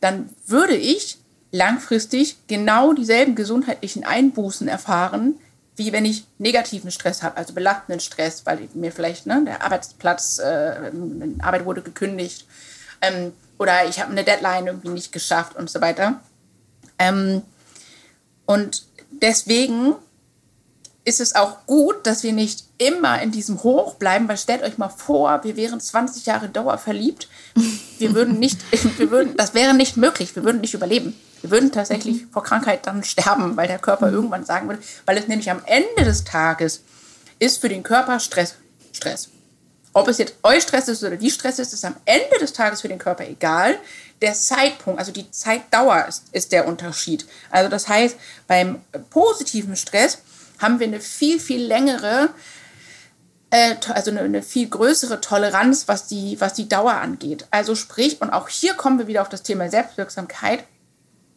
[SPEAKER 3] dann würde ich langfristig genau dieselben gesundheitlichen Einbußen erfahren, wie wenn ich negativen Stress habe, also belastenden Stress, weil mir vielleicht ne, der Arbeitsplatz, äh, Arbeit wurde gekündigt ähm, oder ich habe eine Deadline irgendwie nicht geschafft und so weiter. Ähm, und deswegen ist es auch gut, dass wir nicht immer in diesem Hoch bleiben, weil stellt euch mal vor, wir wären 20 Jahre Dauer verliebt. Wir würden nicht, wir würden, das wäre nicht möglich, wir würden nicht überleben. Wir würden tatsächlich mhm. vor Krankheit dann sterben, weil der Körper mhm. irgendwann sagen würde, weil es nämlich am Ende des Tages ist für den Körper Stress. Stress. Ob es jetzt euch Stress ist oder die Stress ist, ist am Ende des Tages für den Körper egal. Der Zeitpunkt, also die Zeitdauer ist, ist der Unterschied. Also das heißt, beim positiven Stress haben wir eine viel, viel längere, äh, also eine, eine, viel größere Toleranz, was die, was die Dauer angeht. Also sprich, und auch hier kommen wir wieder auf das Thema Selbstwirksamkeit,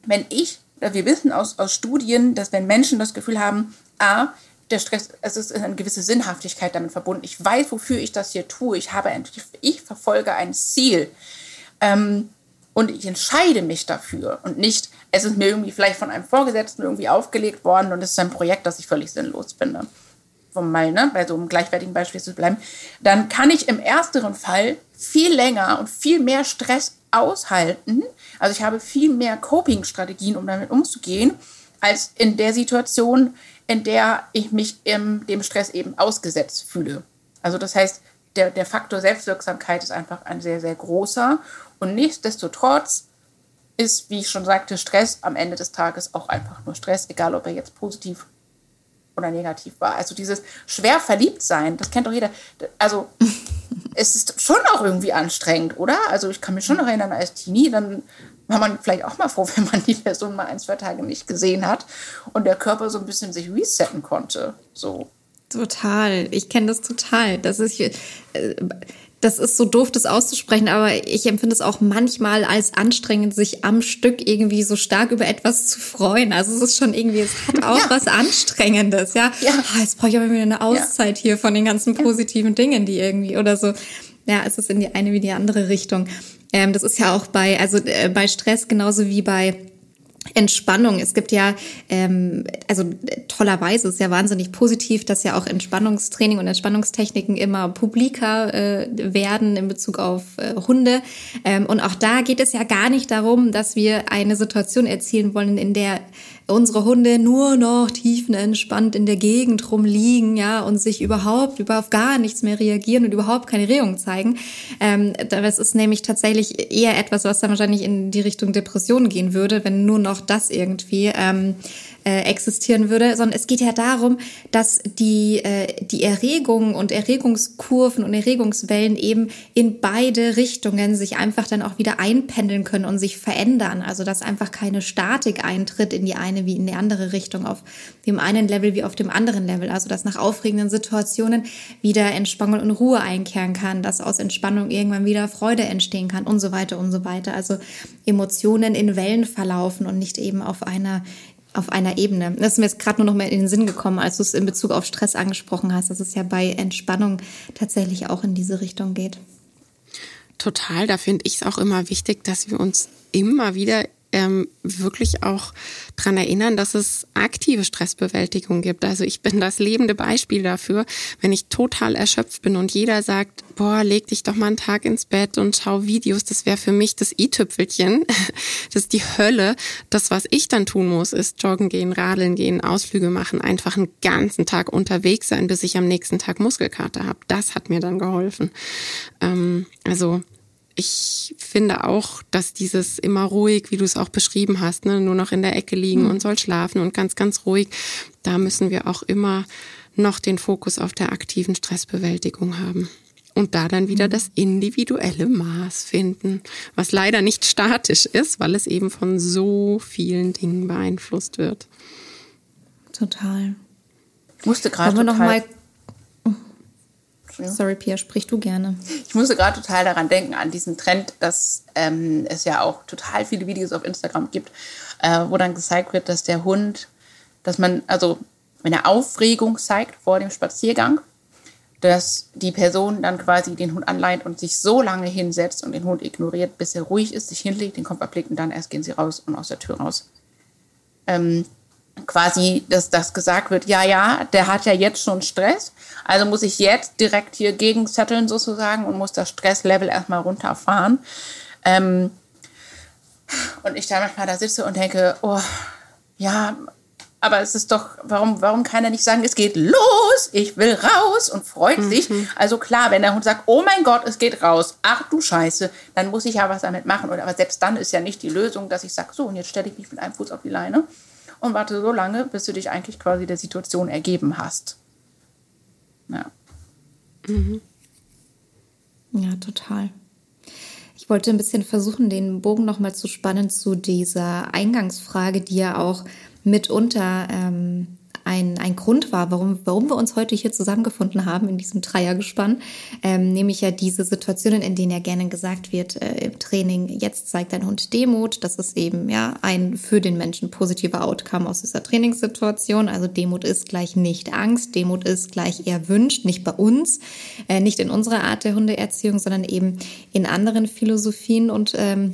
[SPEAKER 3] wenn ich, wir wissen aus, aus Studien, dass wenn Menschen das Gefühl haben, a, der Stress, es ist eine gewisse Sinnhaftigkeit damit verbunden. Ich weiß, wofür ich das hier tue. Ich habe ich verfolge ein Ziel. Ähm, und ich entscheide mich dafür und nicht, es ist mir irgendwie vielleicht von einem Vorgesetzten irgendwie aufgelegt worden und es ist ein Projekt, das ich völlig sinnlos finde. Um mal ne, bei so einem gleichwertigen Beispiel zu bleiben, dann kann ich im ersteren Fall viel länger und viel mehr Stress aushalten. Also ich habe viel mehr Coping-Strategien, um damit umzugehen, als in der Situation, in der ich mich im, dem Stress eben ausgesetzt fühle. Also das heißt, der, der Faktor Selbstwirksamkeit ist einfach ein sehr, sehr großer. Und nichtsdestotrotz ist, wie ich schon sagte, Stress am Ende des Tages auch einfach nur Stress, egal ob er jetzt positiv oder negativ war. Also dieses schwer verliebt sein, das kennt doch jeder. Also es ist schon auch irgendwie anstrengend, oder? Also ich kann mich schon noch erinnern, als Teenie, dann war man vielleicht auch mal froh, wenn man die Person mal ein, zwei Tage nicht gesehen hat und der Körper so ein bisschen sich resetten konnte. So.
[SPEAKER 1] Total. Ich kenne das total. Das ist, äh, das ist so doof, das auszusprechen, aber ich empfinde es auch manchmal als anstrengend, sich am Stück irgendwie so stark über etwas zu freuen. Also es ist schon irgendwie, es hat auch ja. was Anstrengendes, ja. ja. Oh, jetzt brauche ich aber wieder eine Auszeit ja. hier von den ganzen positiven Dingen, die irgendwie oder so. Ja, es ist in die eine wie die andere Richtung. Ähm, das ist ja auch bei, also äh, bei Stress genauso wie bei Entspannung. Es gibt ja, ähm, also tollerweise ist ja wahnsinnig positiv, dass ja auch Entspannungstraining und Entspannungstechniken immer publiker äh, werden in Bezug auf äh, Hunde. Ähm, und auch da geht es ja gar nicht darum, dass wir eine Situation erzielen wollen, in der unsere Hunde nur noch tiefenentspannt in der Gegend rumliegen, ja, und sich überhaupt über auf gar nichts mehr reagieren und überhaupt keine Regung zeigen. Ähm, das ist nämlich tatsächlich eher etwas, was dann wahrscheinlich in die Richtung Depression gehen würde, wenn nur noch das irgendwie ähm, äh, existieren würde, sondern es geht ja darum, dass die, äh, die Erregung und Erregungskurven und Erregungswellen eben in beide Richtungen sich einfach dann auch wieder einpendeln können und sich verändern. Also dass einfach keine Statik eintritt in die eine wie in die andere Richtung, auf dem einen Level wie auf dem anderen Level. Also dass nach aufregenden Situationen wieder Entspannung und Ruhe einkehren kann, dass aus Entspannung irgendwann wieder Freude entstehen kann und so weiter und so weiter. Also Emotionen in Wellen verlaufen und nicht eben auf einer auf einer Ebene. Das ist mir jetzt gerade nur noch mal in den Sinn gekommen, als du es in Bezug auf Stress angesprochen hast, dass es ja bei Entspannung tatsächlich auch in diese Richtung geht.
[SPEAKER 2] Total, da finde ich es auch immer wichtig, dass wir uns immer wieder ähm, wirklich auch dran erinnern, dass es aktive Stressbewältigung gibt. Also ich bin das lebende Beispiel dafür, wenn ich total erschöpft bin und jeder sagt, boah, leg dich doch mal einen Tag ins Bett und schau Videos, das wäre für mich das i-Tüpfelchen. Das ist die Hölle. Das, was ich dann tun muss, ist joggen gehen, radeln gehen, Ausflüge machen, einfach einen ganzen Tag unterwegs sein, bis ich am nächsten Tag Muskelkater habe. Das hat mir dann geholfen. Ähm, also ich finde auch, dass dieses immer ruhig, wie du es auch beschrieben hast, ne, nur noch in der Ecke liegen mhm. und soll schlafen und ganz, ganz ruhig, da müssen wir auch immer noch den Fokus auf der aktiven Stressbewältigung haben. Und da dann wieder mhm. das individuelle Maß finden, was leider nicht statisch ist, weil es eben von so vielen Dingen beeinflusst wird.
[SPEAKER 1] Total.
[SPEAKER 3] Ich musste gerade noch mal
[SPEAKER 1] Sorry, Pia, sprich du gerne.
[SPEAKER 3] Ich musste gerade total daran denken, an diesen Trend, dass ähm, es ja auch total viele Videos auf Instagram gibt, äh, wo dann gezeigt wird, dass der Hund, dass man, also wenn er Aufregung zeigt vor dem Spaziergang, dass die Person dann quasi den Hund anleitet und sich so lange hinsetzt und den Hund ignoriert, bis er ruhig ist, sich hinlegt, den Kopf ablegt und dann erst gehen sie raus und aus der Tür raus. Ähm, quasi, dass das gesagt wird, ja, ja, der hat ja jetzt schon Stress, also muss ich jetzt direkt hier gegenzetteln sozusagen und muss das Stresslevel erstmal runterfahren. Ähm, und ich dann manchmal da sitze und denke, oh, ja, aber es ist doch, warum, warum kann er nicht sagen, es geht los, ich will raus und freut mhm. sich. Also klar, wenn der Hund sagt, oh mein Gott, es geht raus, ach du Scheiße, dann muss ich ja was damit machen. aber selbst dann ist ja nicht die Lösung, dass ich sage, so, und jetzt stelle ich mich mit einem Fuß auf die Leine und warte so lange, bis du dich eigentlich quasi der Situation ergeben hast. Ja.
[SPEAKER 1] Mhm. Ja, total. Ich wollte ein bisschen versuchen, den Bogen nochmal zu spannen zu dieser Eingangsfrage, die ja auch mitunter ähm, ein, ein Grund war, warum, warum wir uns heute hier zusammengefunden haben in diesem Dreiergespann, ähm, nämlich ja diese Situationen, in denen ja gerne gesagt wird äh, im Training, jetzt zeigt dein Hund Demut, das ist eben ja ein für den Menschen positiver Outcome aus dieser Trainingssituation. Also Demut ist gleich nicht Angst, Demut ist gleich erwünscht, nicht bei uns, äh, nicht in unserer Art der Hundeerziehung, sondern eben in anderen Philosophien und, ähm,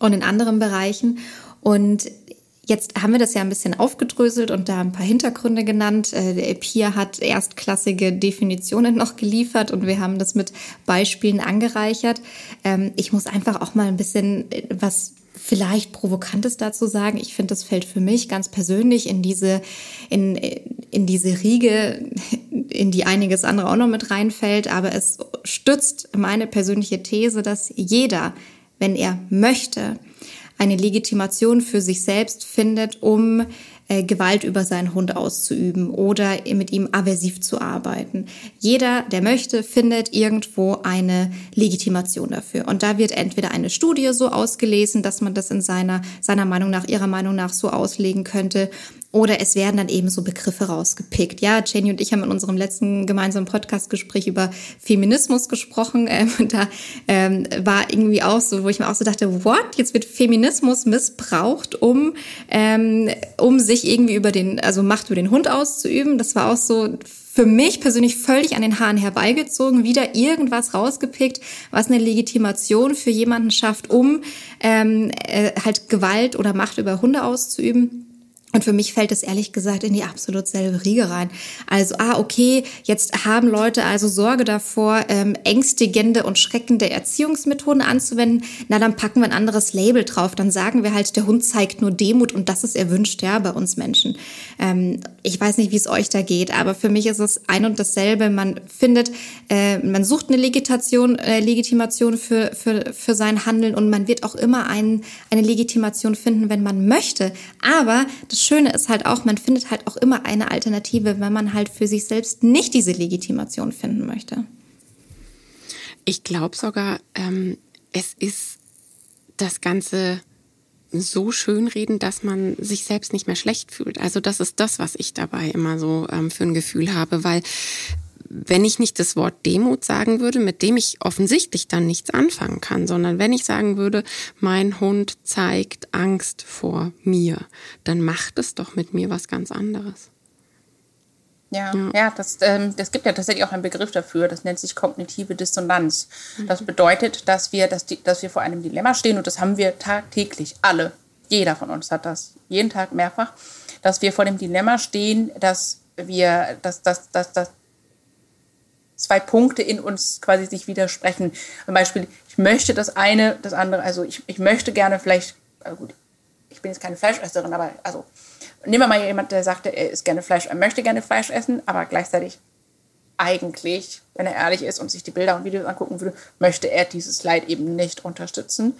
[SPEAKER 1] und in anderen Bereichen. Und Jetzt haben wir das ja ein bisschen aufgedröselt und da ein paar Hintergründe genannt. Äh, Pia hat erstklassige Definitionen noch geliefert und wir haben das mit Beispielen angereichert. Ähm, ich muss einfach auch mal ein bisschen äh, was vielleicht Provokantes dazu sagen. Ich finde, das fällt für mich ganz persönlich in diese, in, in diese Riege, in die einiges andere auch noch mit reinfällt. Aber es stützt meine persönliche These, dass jeder, wenn er möchte, eine Legitimation für sich selbst findet, um äh, Gewalt über seinen Hund auszuüben oder mit ihm aversiv zu arbeiten. Jeder, der möchte, findet irgendwo eine Legitimation dafür. Und da wird entweder eine Studie so ausgelesen, dass man das in seiner, seiner Meinung nach, ihrer Meinung nach so auslegen könnte, oder es werden dann eben so Begriffe rausgepickt. Ja, Jenny und ich haben in unserem letzten gemeinsamen Podcastgespräch über Feminismus gesprochen. Ähm, und da ähm, war irgendwie auch so, wo ich mir auch so dachte, what? Jetzt wird Feminismus missbraucht, um, ähm, um sich irgendwie über den, also Macht über den Hund auszuüben. Das war auch so für mich persönlich völlig an den Haaren herbeigezogen, wieder irgendwas rausgepickt, was eine Legitimation für jemanden schafft, um ähm, äh, halt Gewalt oder Macht über Hunde auszuüben. Und für mich fällt es ehrlich gesagt in die absolut selbe Riege rein. Also, ah, okay, jetzt haben Leute also Sorge davor, ähm, ängstigende und schreckende Erziehungsmethoden anzuwenden. Na, dann packen wir ein anderes Label drauf. Dann sagen wir halt, der Hund zeigt nur Demut und das ist erwünscht, ja, bei uns Menschen. Ähm, ich weiß nicht, wie es euch da geht, aber für mich ist es ein und dasselbe. Man findet, äh, man sucht eine Legitimation, äh, Legitimation für, für, für sein Handeln und man wird auch immer ein, eine Legitimation finden, wenn man möchte. Aber das Schöne ist halt auch, man findet halt auch immer eine Alternative, wenn man halt für sich selbst nicht diese Legitimation finden möchte.
[SPEAKER 2] Ich glaube sogar, ähm, es ist das Ganze so schönreden, dass man sich selbst nicht mehr schlecht fühlt. Also das ist das, was ich dabei immer so ähm, für ein Gefühl habe, weil wenn ich nicht das Wort Demut sagen würde, mit dem ich offensichtlich dann nichts anfangen kann, sondern wenn ich sagen würde, mein Hund zeigt Angst vor mir, dann macht es doch mit mir was ganz anderes.
[SPEAKER 3] Ja, ja, ja das, ähm, das gibt ja tatsächlich auch einen Begriff dafür, das nennt sich kognitive Dissonanz. Mhm. Das bedeutet, dass wir, dass, die, dass wir vor einem Dilemma stehen und das haben wir tagtäglich, alle. Jeder von uns hat das, jeden Tag mehrfach, dass wir vor dem Dilemma stehen, dass wir, dass, dass, dass, dass zwei Punkte in uns quasi sich widersprechen. Zum Beispiel, ich möchte das eine, das andere, also ich, ich möchte gerne vielleicht, also gut, ich bin jetzt keine Fleischesserin, aber also nehmen wir mal jemand, der sagt, er isst gerne Fleisch, er möchte gerne Fleisch essen, aber gleichzeitig eigentlich, wenn er ehrlich ist und sich die Bilder und Videos angucken würde, möchte er dieses Leid eben nicht unterstützen.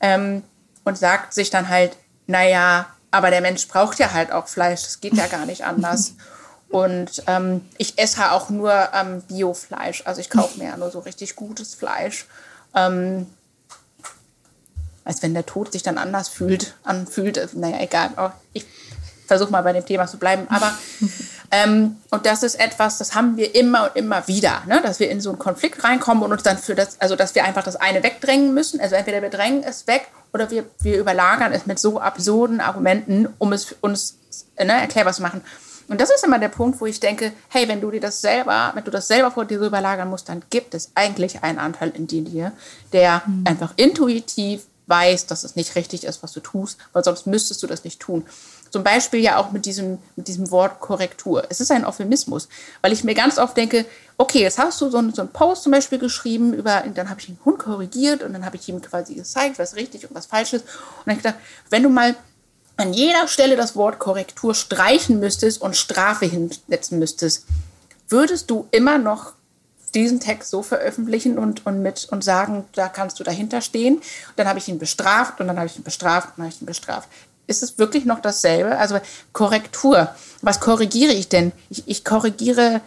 [SPEAKER 3] Ähm, und sagt sich dann halt, naja, aber der Mensch braucht ja halt auch Fleisch, das geht ja gar nicht anders. Und ähm, ich esse auch nur ähm, Biofleisch, also ich kaufe mir ja nur so richtig gutes Fleisch. Ähm, als wenn der Tod sich dann anders fühlt, anfühlt. Naja, egal. Oh, ich versuche mal bei dem Thema zu bleiben. Aber ähm, und das ist etwas, das haben wir immer und immer wieder, ne? dass wir in so einen Konflikt reinkommen und uns dann für das, also dass wir einfach das eine wegdrängen müssen. Also entweder wir drängen es weg oder wir, wir überlagern es mit so absurden Argumenten, um es uns ne, erklärbar zu machen. Und das ist immer der Punkt, wo ich denke, hey, wenn du dir das selber, wenn du das selber vor dir so überlagern musst, dann gibt es eigentlich einen Anteil in dir, der mhm. einfach intuitiv weiß, dass es nicht richtig ist, was du tust, weil sonst müsstest du das nicht tun. Zum Beispiel ja auch mit diesem, mit diesem Wort Korrektur. Es ist ein Euphemismus, weil ich mir ganz oft denke, okay, jetzt hast du so einen, so einen Post zum Beispiel geschrieben, über, dann habe ich den Hund korrigiert und dann habe ich ihm quasi gezeigt, was richtig und was falsch ist. Und dann habe ich gedacht, wenn du mal an jeder Stelle das Wort Korrektur streichen müsstest und Strafe hinsetzen müsstest, würdest du immer noch diesen Text so veröffentlichen und, und mit und sagen, da kannst du dahinter stehen. Und dann habe ich ihn bestraft und dann habe ich ihn bestraft und dann habe ich ihn bestraft ist es wirklich noch dasselbe? Also Korrektur. Was korrigiere ich denn? Ich, ich korrigiere,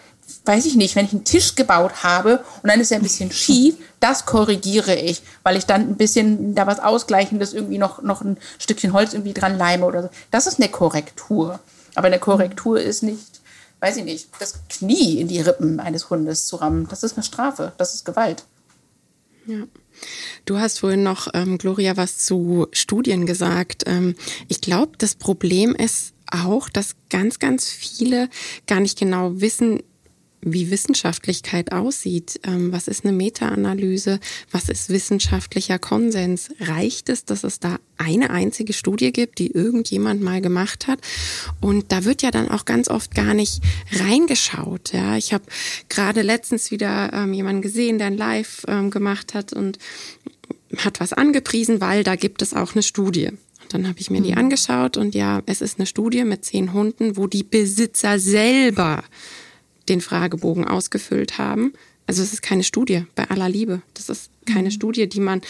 [SPEAKER 3] weiß ich nicht, wenn ich einen Tisch gebaut habe und dann ist er ein bisschen schief, das korrigiere ich, weil ich dann ein bisschen da was Ausgleichendes irgendwie noch, noch ein Stückchen Holz irgendwie dran leime oder so. Das ist eine Korrektur. Aber eine Korrektur ist nicht, weiß ich nicht, das Knie in die Rippen eines Hundes zu rammen. Das ist eine Strafe. Das ist Gewalt.
[SPEAKER 2] Ja. Du hast vorhin noch, ähm, Gloria, was zu Studien gesagt. Ähm, ich glaube, das Problem ist auch, dass ganz, ganz viele gar nicht genau wissen, wie Wissenschaftlichkeit aussieht. Ähm, was ist eine Meta-Analyse? Was ist wissenschaftlicher Konsens? Reicht es, dass es da eine einzige Studie gibt, die irgendjemand mal gemacht hat? Und da wird ja dann auch ganz oft gar nicht reingeschaut. Ja, ich habe gerade letztens wieder ähm, jemanden gesehen, der ein Live ähm, gemacht hat und hat was angepriesen, weil da gibt es auch eine Studie. Dann habe ich mir die mhm. angeschaut und ja, es ist eine Studie mit zehn Hunden, wo die Besitzer selber den Fragebogen ausgefüllt haben. Also es ist keine Studie bei aller Liebe. Das ist keine mhm. Studie, die man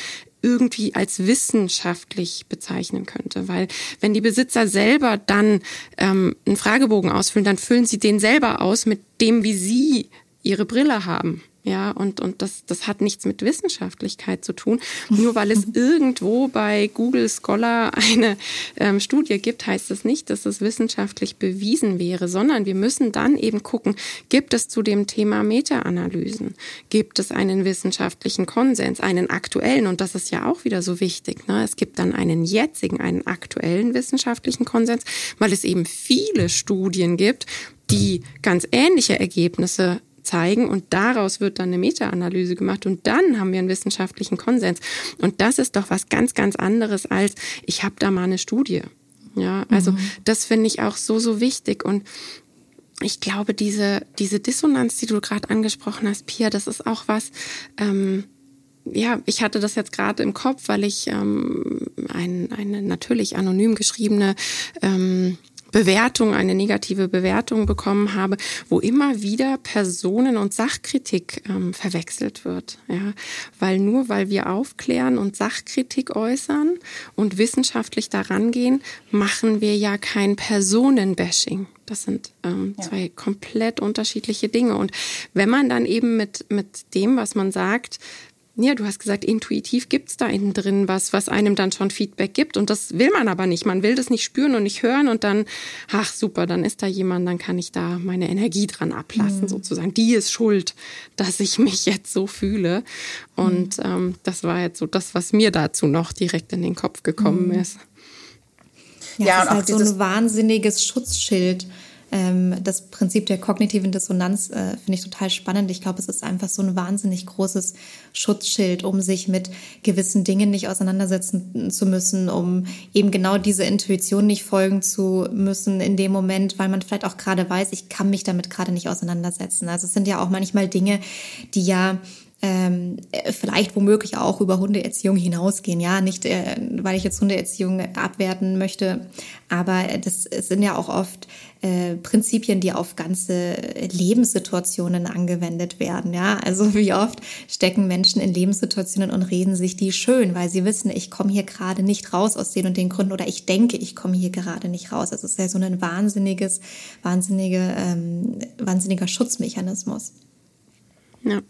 [SPEAKER 2] irgendwie als wissenschaftlich bezeichnen könnte. Weil wenn die Besitzer selber dann ähm, einen Fragebogen ausfüllen, dann füllen sie den selber aus mit dem, wie sie ihre Brille haben. Ja, und, und das, das hat nichts mit Wissenschaftlichkeit zu tun. Nur weil es irgendwo bei Google Scholar eine ähm, Studie gibt, heißt das nicht, dass es wissenschaftlich bewiesen wäre, sondern wir müssen dann eben gucken, gibt es zu dem Thema Meta-Analysen? Gibt es einen wissenschaftlichen Konsens, einen aktuellen? Und das ist ja auch wieder so wichtig. Ne? Es gibt dann einen jetzigen, einen aktuellen wissenschaftlichen Konsens, weil es eben viele Studien gibt, die ganz ähnliche Ergebnisse zeigen und daraus wird dann eine Meta-Analyse gemacht und dann haben wir einen wissenschaftlichen Konsens. Und das ist doch was ganz, ganz anderes als ich habe da mal eine Studie. Ja, also mhm. das finde ich auch so, so wichtig und ich glaube, diese, diese Dissonanz, die du gerade angesprochen hast, Pia, das ist auch was, ähm, ja, ich hatte das jetzt gerade im Kopf, weil ich ähm, ein, eine natürlich anonym geschriebene ähm, Bewertung, eine negative Bewertung bekommen habe, wo immer wieder Personen- und Sachkritik ähm, verwechselt wird. Ja, weil nur weil wir aufklären und Sachkritik äußern und wissenschaftlich daran gehen, machen wir ja kein Personenbashing. Das sind ähm, ja. zwei komplett unterschiedliche Dinge. Und wenn man dann eben mit, mit dem, was man sagt, ja, du hast gesagt, intuitiv gibt es da innen drin was, was einem dann schon Feedback gibt. Und das will man aber nicht. Man will das nicht spüren und nicht hören und dann, ach super, dann ist da jemand, dann kann ich da meine Energie dran ablassen, mhm. sozusagen. Die ist schuld, dass ich mich jetzt so fühle. Und mhm. ähm, das war jetzt so das, was mir dazu noch direkt in den Kopf gekommen mhm. ist.
[SPEAKER 1] Ja, ja, es ist halt so ein wahnsinniges Schutzschild ähm, das Prinzip der kognitiven Dissonanz äh, finde ich total spannend. Ich glaube, es ist einfach so ein wahnsinnig großes Schutzschild, um sich mit gewissen Dingen nicht auseinandersetzen zu müssen, um eben genau diese Intuition nicht folgen zu müssen in dem Moment, weil man vielleicht auch gerade weiß, ich kann mich damit gerade nicht auseinandersetzen. Also es sind ja auch manchmal Dinge, die ja ähm, vielleicht womöglich auch über Hundeerziehung hinausgehen. Ja, nicht, äh, weil ich jetzt Hundeerziehung abwerten möchte, aber das sind ja auch oft äh, Prinzipien, die auf ganze Lebenssituationen angewendet werden. Ja, also wie oft stecken Menschen in Lebenssituationen und reden sich die schön, weil sie wissen, ich komme hier gerade nicht raus aus den und den Gründen oder ich denke, ich komme hier gerade nicht raus. Das ist ja so ein wahnsinniges, wahnsinnige, ähm, wahnsinniger Schutzmechanismus.
[SPEAKER 2] Ja.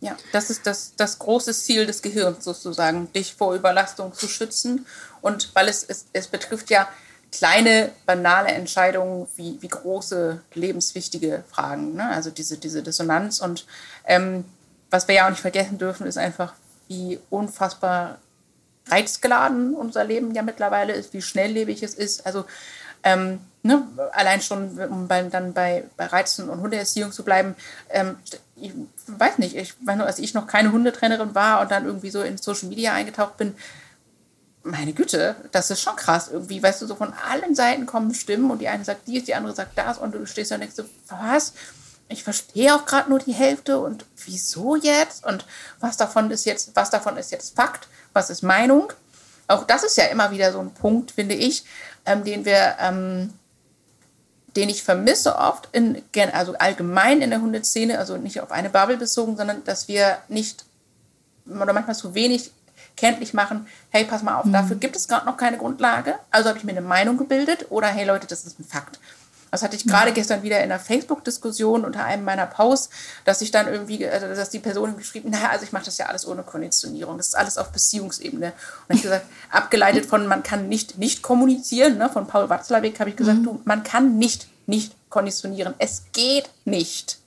[SPEAKER 3] Ja, das ist das, das große Ziel des Gehirns sozusagen, dich vor Überlastung zu schützen. Und weil es, es, es betrifft ja kleine, banale Entscheidungen wie, wie große, lebenswichtige Fragen. Ne? Also diese, diese Dissonanz. Und ähm, was wir ja auch nicht vergessen dürfen, ist einfach, wie unfassbar reizgeladen unser Leben ja mittlerweile ist, wie schnelllebig es ist. Also ähm, ne, allein schon, um bei, dann bei, bei Reizen und Hundeerziehung zu bleiben, ähm, ich weiß nicht, ich als ich noch keine Hundetrainerin war und dann irgendwie so in Social Media eingetaucht bin, meine Güte, das ist schon krass irgendwie, weißt du, so von allen Seiten kommen Stimmen und die eine sagt dies, die andere sagt das und du stehst da und denkst so, was? Ich verstehe auch gerade nur die Hälfte und wieso jetzt? Und was davon ist jetzt, was davon ist jetzt Fakt, was ist Meinung? Auch das ist ja immer wieder so ein Punkt, finde ich, ähm, den wir, ähm, den ich vermisse oft, in, also allgemein in der Hundeszene, also nicht auf eine Bubble bezogen, sondern dass wir nicht oder manchmal zu wenig kenntlich machen, hey, pass mal auf, mhm. dafür gibt es gerade noch keine Grundlage, also habe ich mir eine Meinung gebildet oder hey Leute, das ist ein Fakt. Das hatte ich gerade gestern wieder in einer Facebook-Diskussion unter einem meiner Posts, dass ich dann irgendwie, äh, dass die Person geschrieben, naja, also ich mache das ja alles ohne Konditionierung. Das ist alles auf Beziehungsebene. Und ich gesagt, abgeleitet von man kann nicht nicht kommunizieren, ne, von Paul Watzlawick habe ich gesagt, mhm. du, man kann nicht nicht konditionieren. Es geht nicht.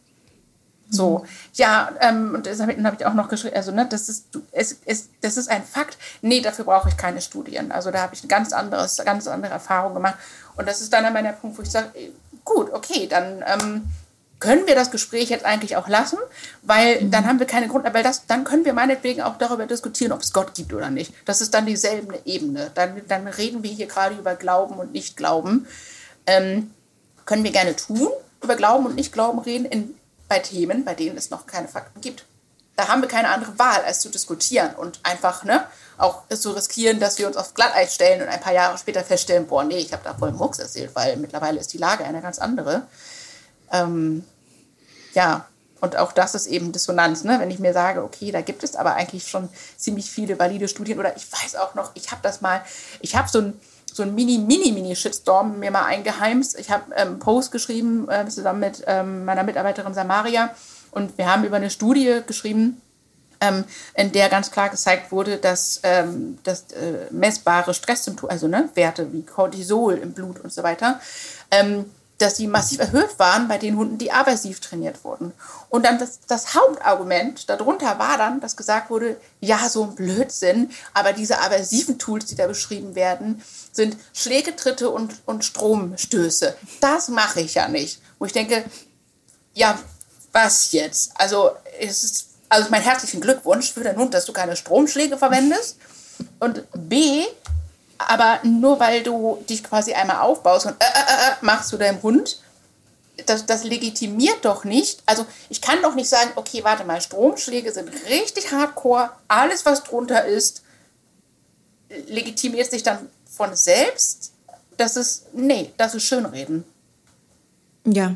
[SPEAKER 3] So, ja, ähm, und deshalb habe ich auch noch geschrieben, also ne, das ist, es, es, das ist ein Fakt. Nee, dafür brauche ich keine Studien. Also da habe ich eine ganz anderes, ganz andere Erfahrung gemacht. Und das ist dann einmal der Punkt, wo ich sage, gut, okay, dann ähm, können wir das Gespräch jetzt eigentlich auch lassen, weil mhm. dann haben wir keine Grund, weil das, dann können wir meinetwegen auch darüber diskutieren, ob es Gott gibt oder nicht. Das ist dann dieselbe Ebene. Dann, dann reden wir hier gerade über Glauben und Nicht-Glauben. Ähm, können wir gerne tun, über Glauben und Nicht-Glauben reden, in, bei Themen, bei denen es noch keine Fakten gibt. Da haben wir keine andere Wahl, als zu diskutieren und einfach ne, auch zu riskieren, dass wir uns aufs Glatteis stellen und ein paar Jahre später feststellen, boah, nee, ich habe da voll Mucks erzählt, weil mittlerweile ist die Lage eine ganz andere. Ähm, ja, und auch das ist eben Dissonanz, ne? wenn ich mir sage, okay, da gibt es aber eigentlich schon ziemlich viele valide Studien oder ich weiß auch noch, ich habe das mal, ich habe so ein so ein mini, mini, mini Shitstorm mir mal eingeheimst. Ich habe einen ähm, Post geschrieben äh, zusammen mit ähm, meiner Mitarbeiterin Samaria und wir haben über eine Studie geschrieben, ähm, in der ganz klar gezeigt wurde, dass, ähm, dass äh, messbare Stresssymptome, also ne, Werte wie Cortisol im Blut und so weiter, ähm, dass die massiv erhöht waren bei den Hunden, die aversiv trainiert wurden. Und dann das, das Hauptargument darunter war dann, dass gesagt wurde, ja, so ein Blödsinn, aber diese aversiven Tools, die da beschrieben werden, sind Schläge, Tritte und, und Stromstöße. Das mache ich ja nicht. Wo ich denke, ja, was jetzt? Also, es ist, also mein herzlichen Glückwunsch für den Hund, dass du keine Stromschläge verwendest. Und B, aber nur weil du dich quasi einmal aufbaust und äh, äh, äh, machst du deinem Hund, das, das legitimiert doch nicht. Also ich kann doch nicht sagen, okay, warte mal, Stromschläge sind richtig hardcore, alles was drunter ist, legitimiert sich dann von selbst. Das ist, nee, das ist Schönreden.
[SPEAKER 1] Ja,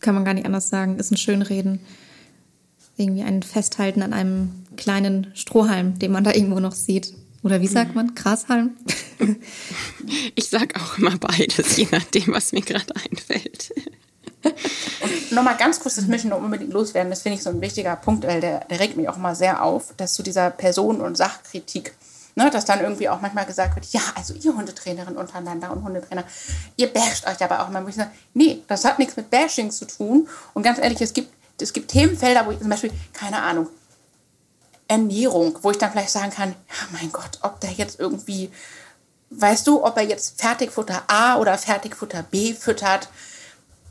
[SPEAKER 1] kann man gar nicht anders sagen, ist ein Schönreden. Irgendwie ein Festhalten an einem kleinen Strohhalm, den man da irgendwo noch sieht. Oder wie sagt man? Grashalm?
[SPEAKER 2] Ich sag auch immer beides, je nachdem, was mir gerade einfällt.
[SPEAKER 3] Und nochmal ganz kurz, das möchte ich noch unbedingt loswerden, das finde ich so ein wichtiger Punkt, weil der, der regt mich auch mal sehr auf, dass zu dieser Personen- und Sachkritik, ne, dass dann irgendwie auch manchmal gesagt wird, ja, also ihr Hundetrainerin untereinander und Hundetrainer, ihr basht euch aber auch mal. Ich sage, nee, das hat nichts mit Bashing zu tun. Und ganz ehrlich, es gibt, es gibt Themenfelder, wo ich zum Beispiel, keine Ahnung, Ernährung, wo ich dann vielleicht sagen kann, ja mein Gott, ob da jetzt irgendwie weißt du, ob er jetzt Fertigfutter A oder Fertigfutter B füttert.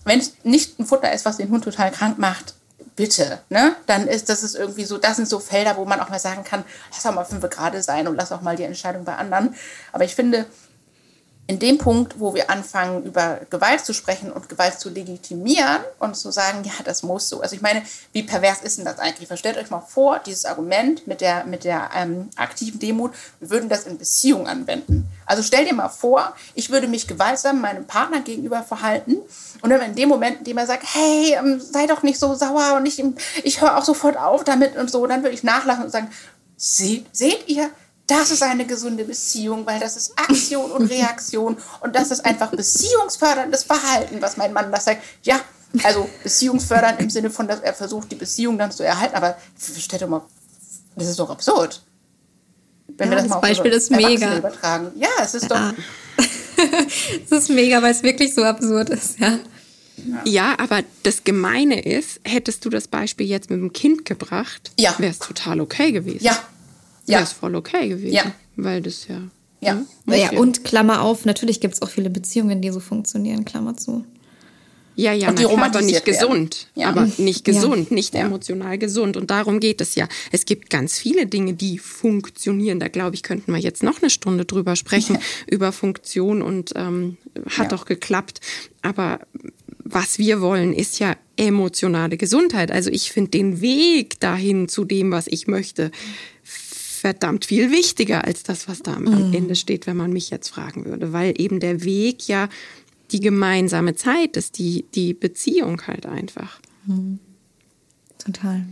[SPEAKER 3] Wenn es nicht ein Futter ist, was den Hund total krank macht, bitte, ne? Dann ist das ist irgendwie so, das sind so Felder, wo man auch mal sagen kann, lass auch mal fünf gerade sein und lass auch mal die Entscheidung bei anderen. Aber ich finde, in dem Punkt, wo wir anfangen, über Gewalt zu sprechen und Gewalt zu legitimieren und zu sagen, ja, das muss so. Also ich meine, wie pervers ist denn das eigentlich? Stellt euch mal vor, dieses Argument mit der, mit der ähm, aktiven Demut, wir würden das in Beziehungen anwenden. Also stell dir mal vor, ich würde mich gewaltsam meinem Partner gegenüber verhalten und dann in dem Moment, in dem er sagt, hey, ähm, sei doch nicht so sauer und ich, ich höre auch sofort auf damit und so, dann würde ich nachlachen und sagen, seht, seht ihr, das ist eine gesunde Beziehung, weil das ist Aktion und Reaktion und das ist einfach beziehungsförderndes Verhalten, was mein Mann das sagt. Ja, also beziehungsfördernd im Sinne von, dass er versucht, die Beziehung dann zu erhalten, aber stell dir mal, das ist doch absurd.
[SPEAKER 1] Wenn ja, wir das, das Beispiel ist mega.
[SPEAKER 3] Übertragen. Ja, es ist doch.
[SPEAKER 1] es ist mega, weil es wirklich so absurd ist, ja.
[SPEAKER 2] Ja. ja. aber das Gemeine ist, hättest du das Beispiel jetzt mit dem Kind gebracht,
[SPEAKER 3] ja.
[SPEAKER 2] wäre es total okay gewesen.
[SPEAKER 3] Ja,
[SPEAKER 2] ja. ist voll okay gewesen. Ja. Weil das ja.
[SPEAKER 3] Ja.
[SPEAKER 1] Ne? Okay. ja und Klammer auf, natürlich gibt es auch viele Beziehungen, die so funktionieren, Klammer zu.
[SPEAKER 2] Ja, ja, na klar, aber nicht gesund. Ja. Aber nicht gesund, ja. nicht emotional gesund. Und darum geht es ja. Es gibt ganz viele Dinge, die funktionieren. Da glaube ich, könnten wir jetzt noch eine Stunde drüber sprechen, über Funktion und ähm, hat doch geklappt. Aber was wir wollen, ist ja emotionale Gesundheit. Also ich finde den Weg dahin zu dem, was ich möchte, verdammt viel wichtiger als das, was da am mhm. Ende steht, wenn man mich jetzt fragen würde. Weil eben der Weg ja die gemeinsame Zeit ist, die, die Beziehung halt einfach. Mhm.
[SPEAKER 1] Total.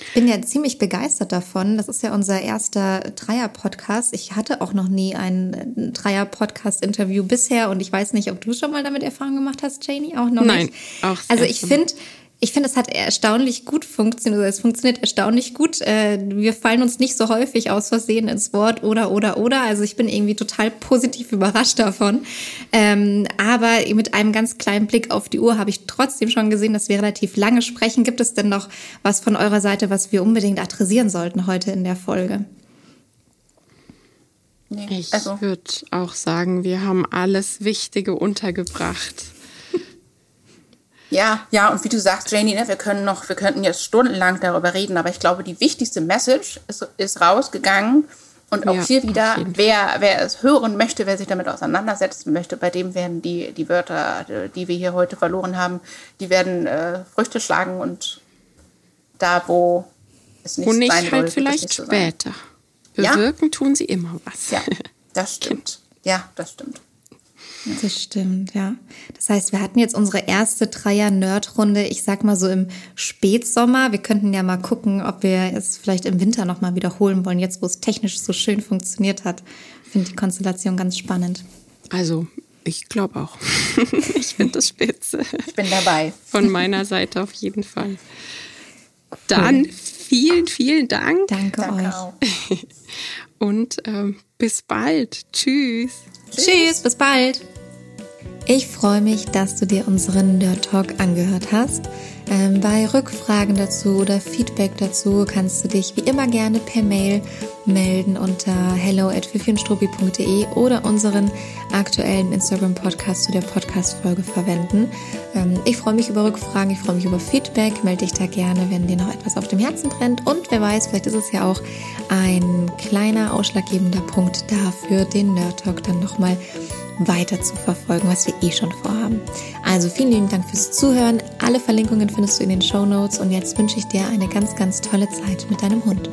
[SPEAKER 1] Ich bin ja ziemlich begeistert davon. Das ist ja unser erster Dreier-Podcast. Ich hatte auch noch nie ein Dreier-Podcast-Interview bisher und ich weiß nicht, ob du schon mal damit Erfahrung gemacht hast, Janie. Auch noch
[SPEAKER 2] Nein,
[SPEAKER 1] nicht.
[SPEAKER 2] Auch
[SPEAKER 1] also ich finde, ich finde, es hat erstaunlich gut funktioniert, es funktioniert erstaunlich gut. Äh, wir fallen uns nicht so häufig aus Versehen ins Wort oder, oder, oder. Also ich bin irgendwie total positiv überrascht davon. Ähm, aber mit einem ganz kleinen Blick auf die Uhr habe ich trotzdem schon gesehen, dass wir relativ lange sprechen. Gibt es denn noch was von eurer Seite, was wir unbedingt adressieren sollten heute in der Folge?
[SPEAKER 2] Ich also. würde auch sagen, wir haben alles Wichtige untergebracht.
[SPEAKER 3] Ja, ja, und wie du sagst, Janie, ne, wir können noch, wir könnten jetzt stundenlang darüber reden, aber ich glaube, die wichtigste Message ist, ist rausgegangen. Und auch ja, hier wieder, wer, wer es hören möchte, wer sich damit auseinandersetzen möchte, bei dem werden die, die Wörter, die wir hier heute verloren haben, die werden äh, Früchte schlagen und da, wo es nicht,
[SPEAKER 2] und nicht
[SPEAKER 3] sein
[SPEAKER 2] halt vielleicht
[SPEAKER 3] nicht
[SPEAKER 2] so später. Bewirken ja? tun sie immer was.
[SPEAKER 3] Ja, das stimmt. Ja, das stimmt.
[SPEAKER 1] Das stimmt, ja. Das heißt, wir hatten jetzt unsere erste Dreier-Nerd-Runde, ich sag mal so im Spätsommer. Wir könnten ja mal gucken, ob wir es vielleicht im Winter nochmal wiederholen wollen, jetzt wo es technisch so schön funktioniert hat. Ich finde die Konstellation ganz spannend.
[SPEAKER 2] Also, ich glaube auch. ich finde das spitze.
[SPEAKER 3] Ich bin dabei.
[SPEAKER 2] Von meiner Seite auf jeden Fall. Cool. Dann vielen, vielen Dank.
[SPEAKER 1] Danke, Danke euch.
[SPEAKER 2] Und ähm, bis bald. Tschüss.
[SPEAKER 1] Tschüss. Tschüss, bis bald. Ich freue mich, dass du dir unseren Nerd Talk angehört hast. Ähm, bei Rückfragen dazu oder Feedback dazu kannst du dich wie immer gerne per Mail melden unter hello at oder unseren aktuellen Instagram-Podcast zu der Podcast-Folge verwenden. Ähm, ich freue mich über Rückfragen, ich freue mich über Feedback. Melde dich da gerne, wenn dir noch etwas auf dem Herzen brennt. Und wer weiß, vielleicht ist es ja auch ein kleiner ausschlaggebender Punkt dafür, den Nerd Talk dann nochmal weiter zu verfolgen, was wir eh schon vorhaben. Also vielen lieben Dank fürs Zuhören. Alle Verlinkungen findest du in den Show Notes und jetzt wünsche ich dir eine ganz, ganz tolle Zeit mit deinem Hund.